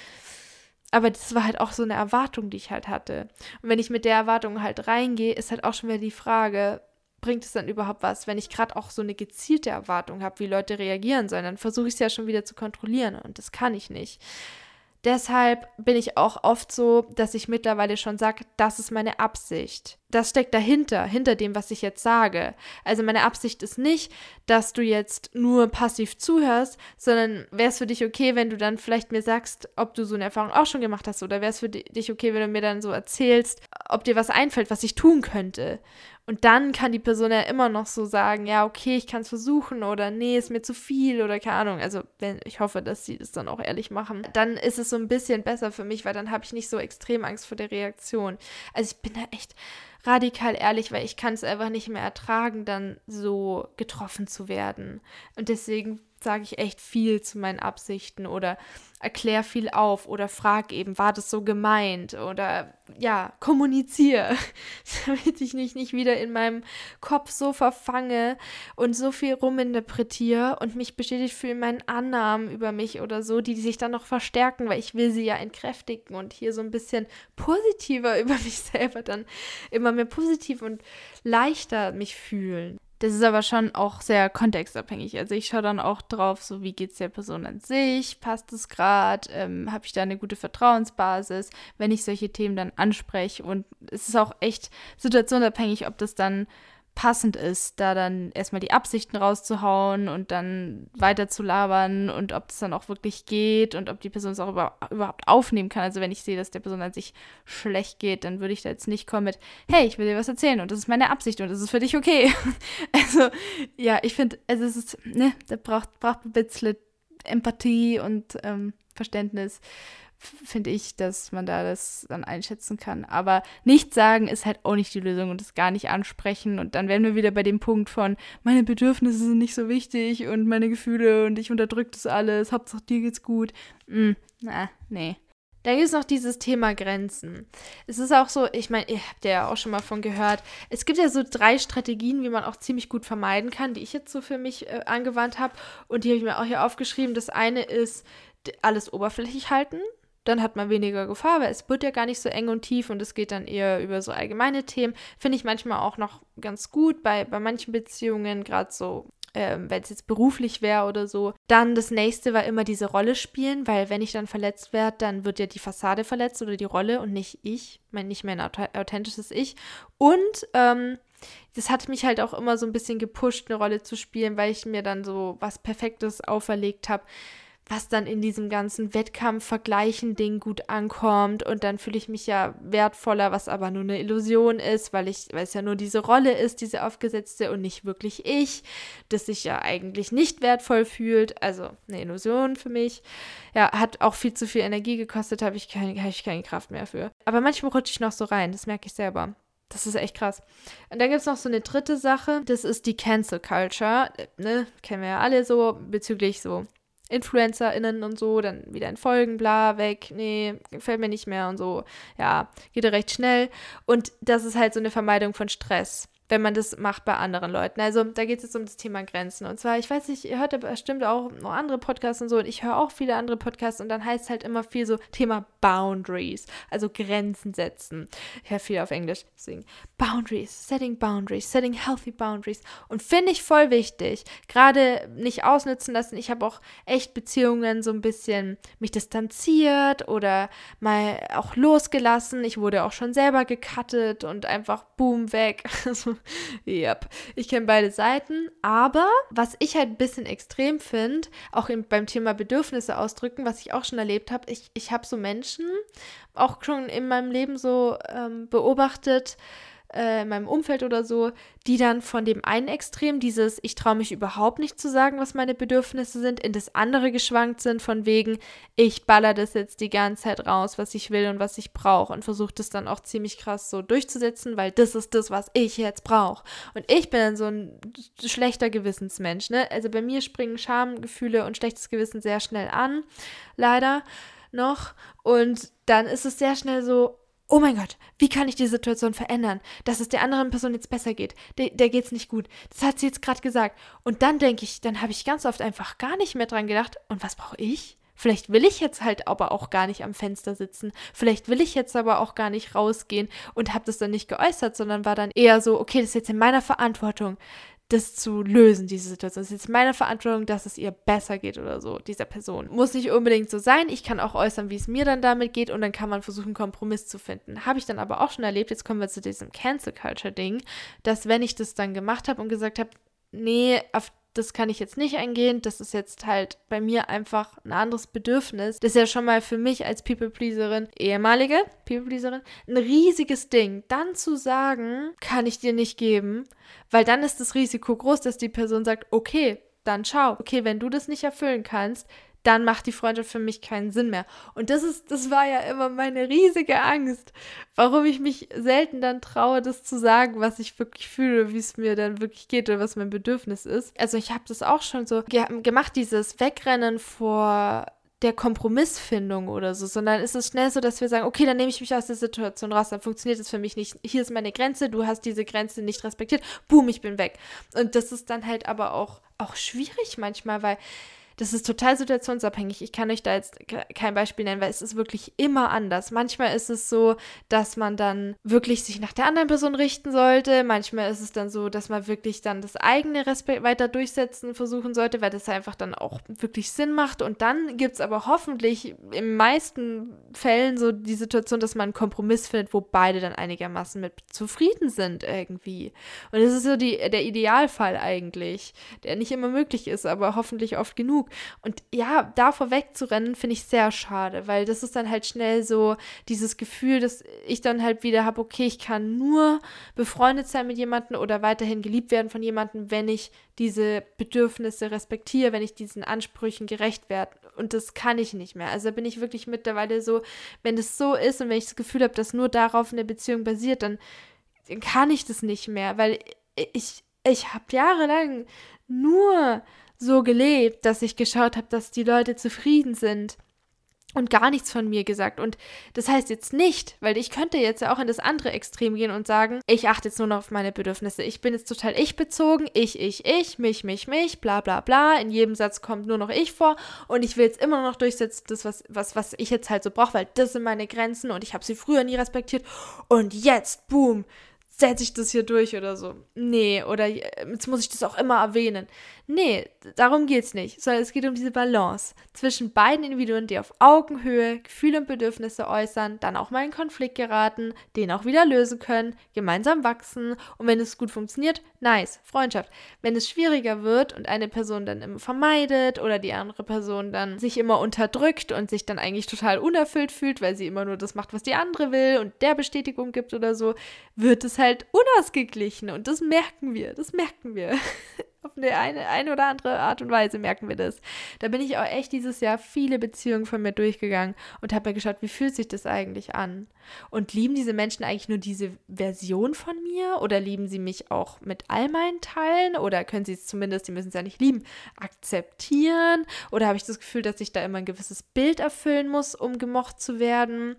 aber das war halt auch so eine Erwartung, die ich halt hatte. Und wenn ich mit der Erwartung halt reingehe, ist halt auch schon wieder die Frage, bringt es dann überhaupt was, wenn ich gerade auch so eine gezielte Erwartung habe, wie Leute reagieren sollen, dann versuche ich es ja schon wieder zu kontrollieren und das kann ich nicht. Deshalb bin ich auch oft so, dass ich mittlerweile schon sage, das ist meine Absicht. Das steckt dahinter, hinter dem, was ich jetzt sage. Also meine Absicht ist nicht, dass du jetzt nur passiv zuhörst, sondern wäre es für dich okay, wenn du dann vielleicht mir sagst, ob du so eine Erfahrung auch schon gemacht hast oder wäre es für dich okay, wenn du mir dann so erzählst, ob dir was einfällt, was ich tun könnte. Und dann kann die Person ja immer noch so sagen, ja, okay, ich kann es versuchen oder nee, ist mir zu viel oder keine Ahnung. Also wenn, ich hoffe, dass sie das dann auch ehrlich machen. Dann ist es so ein bisschen besser für mich, weil dann habe ich nicht so extrem Angst vor der Reaktion. Also ich bin da echt radikal ehrlich, weil ich kann es einfach nicht mehr ertragen, dann so getroffen zu werden. Und deswegen sage ich echt viel zu meinen Absichten oder erkläre viel auf oder frage eben, war das so gemeint oder ja, kommuniziere, damit ich mich nicht wieder in meinem Kopf so verfange und so viel ruminterpretiere und mich bestätigt fühle in meinen Annahmen über mich oder so, die sich dann noch verstärken, weil ich will sie ja entkräftigen und hier so ein bisschen positiver über mich selber dann immer mehr positiv und leichter mich fühlen. Das ist aber schon auch sehr kontextabhängig. Also ich schaue dann auch drauf, so wie geht es der Person an sich, passt es gerade, ähm, habe ich da eine gute Vertrauensbasis, wenn ich solche Themen dann anspreche. Und es ist auch echt situationsabhängig, ob das dann passend ist, da dann erstmal die Absichten rauszuhauen und dann weiter zu labern und ob es dann auch wirklich geht und ob die Person es auch über, überhaupt aufnehmen kann. Also wenn ich sehe, dass der Person an sich schlecht geht, dann würde ich da jetzt nicht kommen mit, hey, ich will dir was erzählen und das ist meine Absicht und das ist für dich okay. also ja, ich finde, also es ist, ne, da braucht, braucht ein bisschen Empathie und ähm, Verständnis finde ich, dass man da das dann einschätzen kann. Aber nichts sagen ist halt auch nicht die Lösung und das gar nicht ansprechen. Und dann wären wir wieder bei dem Punkt von, meine Bedürfnisse sind nicht so wichtig und meine Gefühle und ich unterdrücke das alles, Hauptsache dir geht's gut. Mm, na, nee. Dann gibt es noch dieses Thema Grenzen. Es ist auch so, ich meine, ihr habt ja auch schon mal von gehört, es gibt ja so drei Strategien, wie man auch ziemlich gut vermeiden kann, die ich jetzt so für mich äh, angewandt habe. Und die habe ich mir auch hier aufgeschrieben. Das eine ist, alles oberflächlich halten dann hat man weniger Gefahr, weil es wird ja gar nicht so eng und tief und es geht dann eher über so allgemeine Themen. Finde ich manchmal auch noch ganz gut bei, bei manchen Beziehungen, gerade so, ähm, wenn es jetzt beruflich wäre oder so. Dann das nächste war immer diese Rolle spielen, weil wenn ich dann verletzt werde, dann wird ja die Fassade verletzt oder die Rolle und nicht ich, mein, nicht mein authentisches Ich. Und ähm, das hat mich halt auch immer so ein bisschen gepusht, eine Rolle zu spielen, weil ich mir dann so was Perfektes auferlegt habe was dann in diesem ganzen Wettkampf-Vergleichen-Ding gut ankommt und dann fühle ich mich ja wertvoller, was aber nur eine Illusion ist, weil ich, weil es ja nur diese Rolle ist, diese aufgesetzte und nicht wirklich ich, das sich ja eigentlich nicht wertvoll fühlt, also eine Illusion für mich. Ja, hat auch viel zu viel Energie gekostet, habe ich, keine, hab ich keine Kraft mehr für. Aber manchmal rutsche ich noch so rein, das merke ich selber. Das ist echt krass. Und dann gibt es noch so eine dritte Sache, das ist die Cancel Culture. Ne, kennen wir ja alle so bezüglich so InfluencerInnen und so, dann wieder in Folgen, bla, weg, nee, gefällt mir nicht mehr und so. Ja, geht recht schnell. Und das ist halt so eine Vermeidung von Stress wenn man das macht bei anderen Leuten. Also da geht es jetzt um das Thema Grenzen. Und zwar, ich weiß nicht, ihr hört ja bestimmt auch noch andere Podcasts und so und ich höre auch viele andere Podcasts und dann heißt es halt immer viel so Thema Boundaries, also Grenzen setzen. Ich höre viel auf Englisch, deswegen Boundaries, setting Boundaries, setting healthy Boundaries. Und finde ich voll wichtig. Gerade nicht ausnützen lassen. Ich habe auch echt Beziehungen so ein bisschen mich distanziert oder mal auch losgelassen. Ich wurde auch schon selber gecuttet und einfach boom weg. Also yep. Ich kenne beide Seiten. Aber was ich halt ein bisschen extrem finde, auch im, beim Thema Bedürfnisse ausdrücken, was ich auch schon erlebt habe, ich, ich habe so Menschen auch schon in meinem Leben so ähm, beobachtet, äh, in meinem Umfeld oder so, die dann von dem einen Extrem, dieses ich traue mich überhaupt nicht zu sagen, was meine Bedürfnisse sind, in das andere geschwankt sind, von wegen ich baller das jetzt die ganze Zeit raus, was ich will und was ich brauche und versuche das dann auch ziemlich krass so durchzusetzen, weil das ist das, was ich jetzt brauche. Und ich bin dann so ein schlechter Gewissensmensch, ne? Also bei mir springen Schamgefühle und schlechtes Gewissen sehr schnell an, leider noch. Und dann ist es sehr schnell so, oh mein Gott, wie kann ich die Situation verändern, dass es der anderen Person jetzt besser geht? Der, der geht's nicht gut. Das hat sie jetzt gerade gesagt. Und dann denke ich, dann habe ich ganz oft einfach gar nicht mehr dran gedacht. Und was brauche ich? Vielleicht will ich jetzt halt aber auch gar nicht am Fenster sitzen. Vielleicht will ich jetzt aber auch gar nicht rausgehen und habe das dann nicht geäußert, sondern war dann eher so, okay, das ist jetzt in meiner Verantwortung das zu lösen, diese Situation. Es ist jetzt meine Verantwortung, dass es ihr besser geht oder so, dieser Person. Muss nicht unbedingt so sein. Ich kann auch äußern, wie es mir dann damit geht und dann kann man versuchen, einen Kompromiss zu finden. Habe ich dann aber auch schon erlebt, jetzt kommen wir zu diesem Cancel Culture Ding, dass wenn ich das dann gemacht habe und gesagt habe, nee, auf das kann ich jetzt nicht eingehen. Das ist jetzt halt bei mir einfach ein anderes Bedürfnis. Das ist ja schon mal für mich als People-Pleaserin, ehemalige People-Pleaserin, ein riesiges Ding. Dann zu sagen, kann ich dir nicht geben, weil dann ist das Risiko groß, dass die Person sagt, okay, dann schau. Okay, wenn du das nicht erfüllen kannst, dann macht die Freundschaft für mich keinen Sinn mehr. Und das ist, das war ja immer meine riesige Angst, warum ich mich selten dann traue, das zu sagen, was ich wirklich fühle, wie es mir dann wirklich geht oder was mein Bedürfnis ist. Also ich habe das auch schon so ge gemacht, dieses Wegrennen vor der Kompromissfindung oder so, sondern ist es schnell so, dass wir sagen, okay, dann nehme ich mich aus der Situation raus, dann funktioniert es für mich nicht. Hier ist meine Grenze, du hast diese Grenze nicht respektiert, boom, ich bin weg. Und das ist dann halt aber auch, auch schwierig manchmal, weil das ist total situationsabhängig. Ich kann euch da jetzt kein Beispiel nennen, weil es ist wirklich immer anders. Manchmal ist es so, dass man dann wirklich sich nach der anderen Person richten sollte. Manchmal ist es dann so, dass man wirklich dann das eigene Respekt weiter durchsetzen versuchen sollte, weil das einfach dann auch wirklich Sinn macht. Und dann gibt es aber hoffentlich in meisten Fällen so die Situation, dass man einen Kompromiss findet, wo beide dann einigermaßen mit zufrieden sind irgendwie. Und das ist so die, der Idealfall eigentlich, der nicht immer möglich ist, aber hoffentlich oft genug. Und ja, davor wegzurennen, finde ich sehr schade, weil das ist dann halt schnell so dieses Gefühl, dass ich dann halt wieder habe, okay, ich kann nur befreundet sein mit jemandem oder weiterhin geliebt werden von jemandem, wenn ich diese Bedürfnisse respektiere, wenn ich diesen Ansprüchen gerecht werde. Und das kann ich nicht mehr. Also bin ich wirklich mittlerweile so, wenn es so ist und wenn ich das Gefühl habe, dass nur darauf eine Beziehung basiert, dann kann ich das nicht mehr, weil ich, ich habe jahrelang nur so gelebt, dass ich geschaut habe, dass die Leute zufrieden sind und gar nichts von mir gesagt. Und das heißt jetzt nicht, weil ich könnte jetzt ja auch in das andere Extrem gehen und sagen, ich achte jetzt nur noch auf meine Bedürfnisse. Ich bin jetzt total ich bezogen, ich, ich, ich, mich, mich, mich, bla bla bla. In jedem Satz kommt nur noch ich vor und ich will jetzt immer noch durchsetzen, das, was, was, was ich jetzt halt so brauche, weil das sind meine Grenzen und ich habe sie früher nie respektiert. Und jetzt, boom, setze ich das hier durch oder so. Nee, oder jetzt muss ich das auch immer erwähnen. Nee, darum geht es nicht, sondern es geht um diese Balance zwischen beiden Individuen, die auf Augenhöhe Gefühle und Bedürfnisse äußern, dann auch mal in Konflikt geraten, den auch wieder lösen können, gemeinsam wachsen und wenn es gut funktioniert, nice, Freundschaft. Wenn es schwieriger wird und eine Person dann immer vermeidet oder die andere Person dann sich immer unterdrückt und sich dann eigentlich total unerfüllt fühlt, weil sie immer nur das macht, was die andere will und der Bestätigung gibt oder so, wird es halt unausgeglichen und das merken wir, das merken wir. auf eine, eine, eine oder andere Art und Weise merken wir das. Da bin ich auch echt dieses Jahr viele Beziehungen von mir durchgegangen und habe mir geschaut, wie fühlt sich das eigentlich an? Und lieben diese Menschen eigentlich nur diese Version von mir oder lieben sie mich auch mit all meinen Teilen oder können sie es zumindest, die müssen es ja nicht lieben, akzeptieren? Oder habe ich das Gefühl, dass ich da immer ein gewisses Bild erfüllen muss, um gemocht zu werden?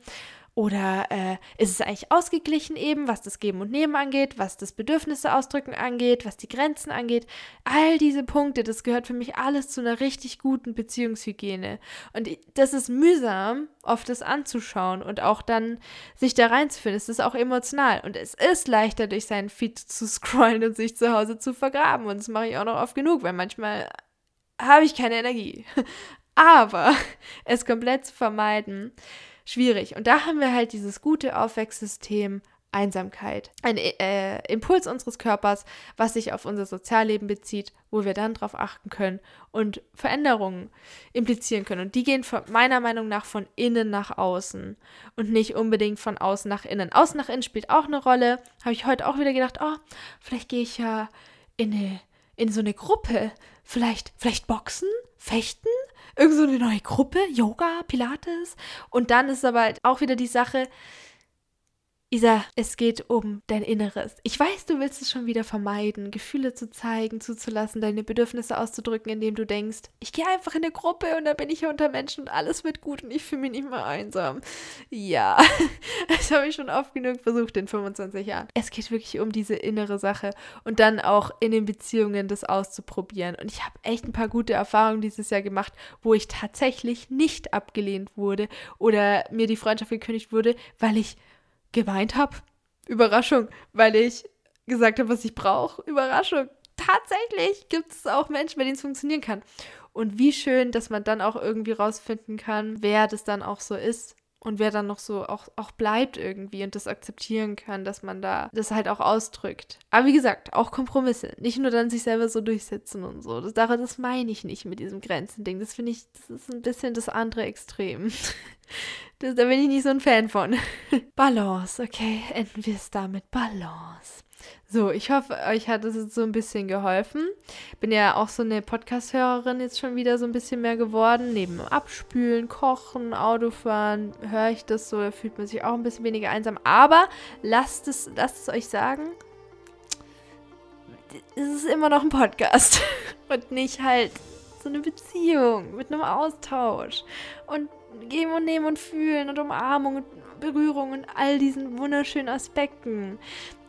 Oder äh, ist es eigentlich ausgeglichen eben, was das Geben und Nehmen angeht, was das Bedürfnisse ausdrücken angeht, was die Grenzen angeht? All diese Punkte, das gehört für mich alles zu einer richtig guten Beziehungshygiene. Und das ist mühsam, oft das anzuschauen und auch dann sich da reinzuführen. Es ist auch emotional. Und es ist leichter, durch seinen Feed zu scrollen und sich zu Hause zu vergraben. Und das mache ich auch noch oft genug, weil manchmal habe ich keine Energie. Aber es komplett zu vermeiden, schwierig. Und da haben wir halt dieses gute Aufwächssystem Einsamkeit. Ein äh, Impuls unseres Körpers, was sich auf unser Sozialleben bezieht, wo wir dann darauf achten können und Veränderungen implizieren können. Und die gehen von, meiner Meinung nach von innen nach außen und nicht unbedingt von außen nach innen. Außen nach innen spielt auch eine Rolle. Habe ich heute auch wieder gedacht, oh, vielleicht gehe ich ja in, eine, in so eine Gruppe. Vielleicht, vielleicht boxen, fechten, irgend so eine neue Gruppe, Yoga, Pilates. Und dann ist aber halt auch wieder die Sache, Isa, es geht um dein Inneres. Ich weiß, du willst es schon wieder vermeiden, Gefühle zu zeigen, zuzulassen, deine Bedürfnisse auszudrücken, indem du denkst, ich gehe einfach in eine Gruppe und dann bin ich hier unter Menschen und alles wird gut und ich fühle mich nicht mehr einsam. Ja, das habe ich schon oft genug versucht in 25 Jahren. Es geht wirklich um diese innere Sache und dann auch in den Beziehungen das auszuprobieren. Und ich habe echt ein paar gute Erfahrungen dieses Jahr gemacht, wo ich tatsächlich nicht abgelehnt wurde oder mir die Freundschaft gekündigt wurde, weil ich geweint habe. Überraschung, weil ich gesagt habe, was ich brauche. Überraschung. Tatsächlich gibt es auch Menschen, bei denen es funktionieren kann. Und wie schön, dass man dann auch irgendwie rausfinden kann, wer das dann auch so ist und wer dann noch so auch, auch bleibt irgendwie und das akzeptieren kann, dass man da das halt auch ausdrückt. Aber wie gesagt, auch Kompromisse. Nicht nur dann sich selber so durchsetzen und so. Das, das meine ich nicht mit diesem Grenzending. Das finde ich, das ist ein bisschen das andere Extrem. Das, da bin ich nicht so ein Fan von. Balance, okay, enden wir es damit. Balance. So, ich hoffe, euch hat es jetzt so ein bisschen geholfen. Bin ja auch so eine Podcast-Hörerin jetzt schon wieder so ein bisschen mehr geworden. Neben Abspülen, Kochen, Autofahren höre ich das so, da fühlt man sich auch ein bisschen weniger einsam. Aber lasst es, lasst es euch sagen, es ist immer noch ein Podcast und nicht halt so eine Beziehung mit einem Austausch. Und Geben und Nehmen und Fühlen und Umarmung und Berührung und all diesen wunderschönen Aspekten.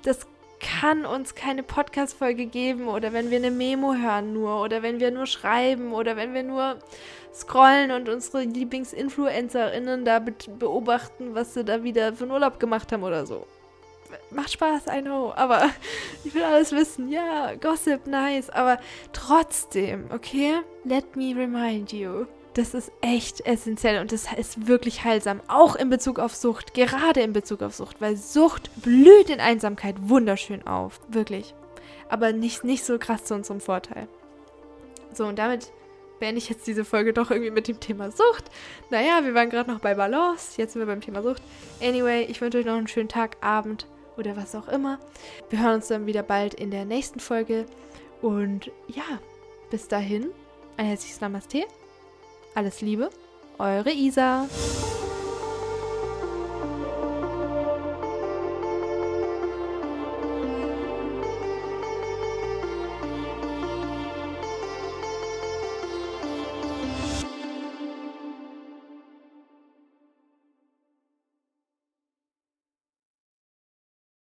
Das kann uns keine Podcast-Folge geben oder wenn wir eine Memo hören nur oder wenn wir nur schreiben oder wenn wir nur scrollen und unsere Lieblingsinfluencerinnen da beobachten, was sie da wieder für einen Urlaub gemacht haben oder so. Macht Spaß, I know, aber ich will alles wissen. Ja, Gossip, nice, aber trotzdem, okay? Let me remind you. Das ist echt essentiell und das ist wirklich heilsam, auch in Bezug auf Sucht, gerade in Bezug auf Sucht, weil Sucht blüht in Einsamkeit wunderschön auf, wirklich. Aber nicht, nicht so krass zu unserem Vorteil. So, und damit beende ich jetzt diese Folge doch irgendwie mit dem Thema Sucht. Naja, wir waren gerade noch bei Balance, jetzt sind wir beim Thema Sucht. Anyway, ich wünsche euch noch einen schönen Tag, Abend oder was auch immer. Wir hören uns dann wieder bald in der nächsten Folge. Und ja, bis dahin, ein herzliches Namaste alles Liebe, eure Isa.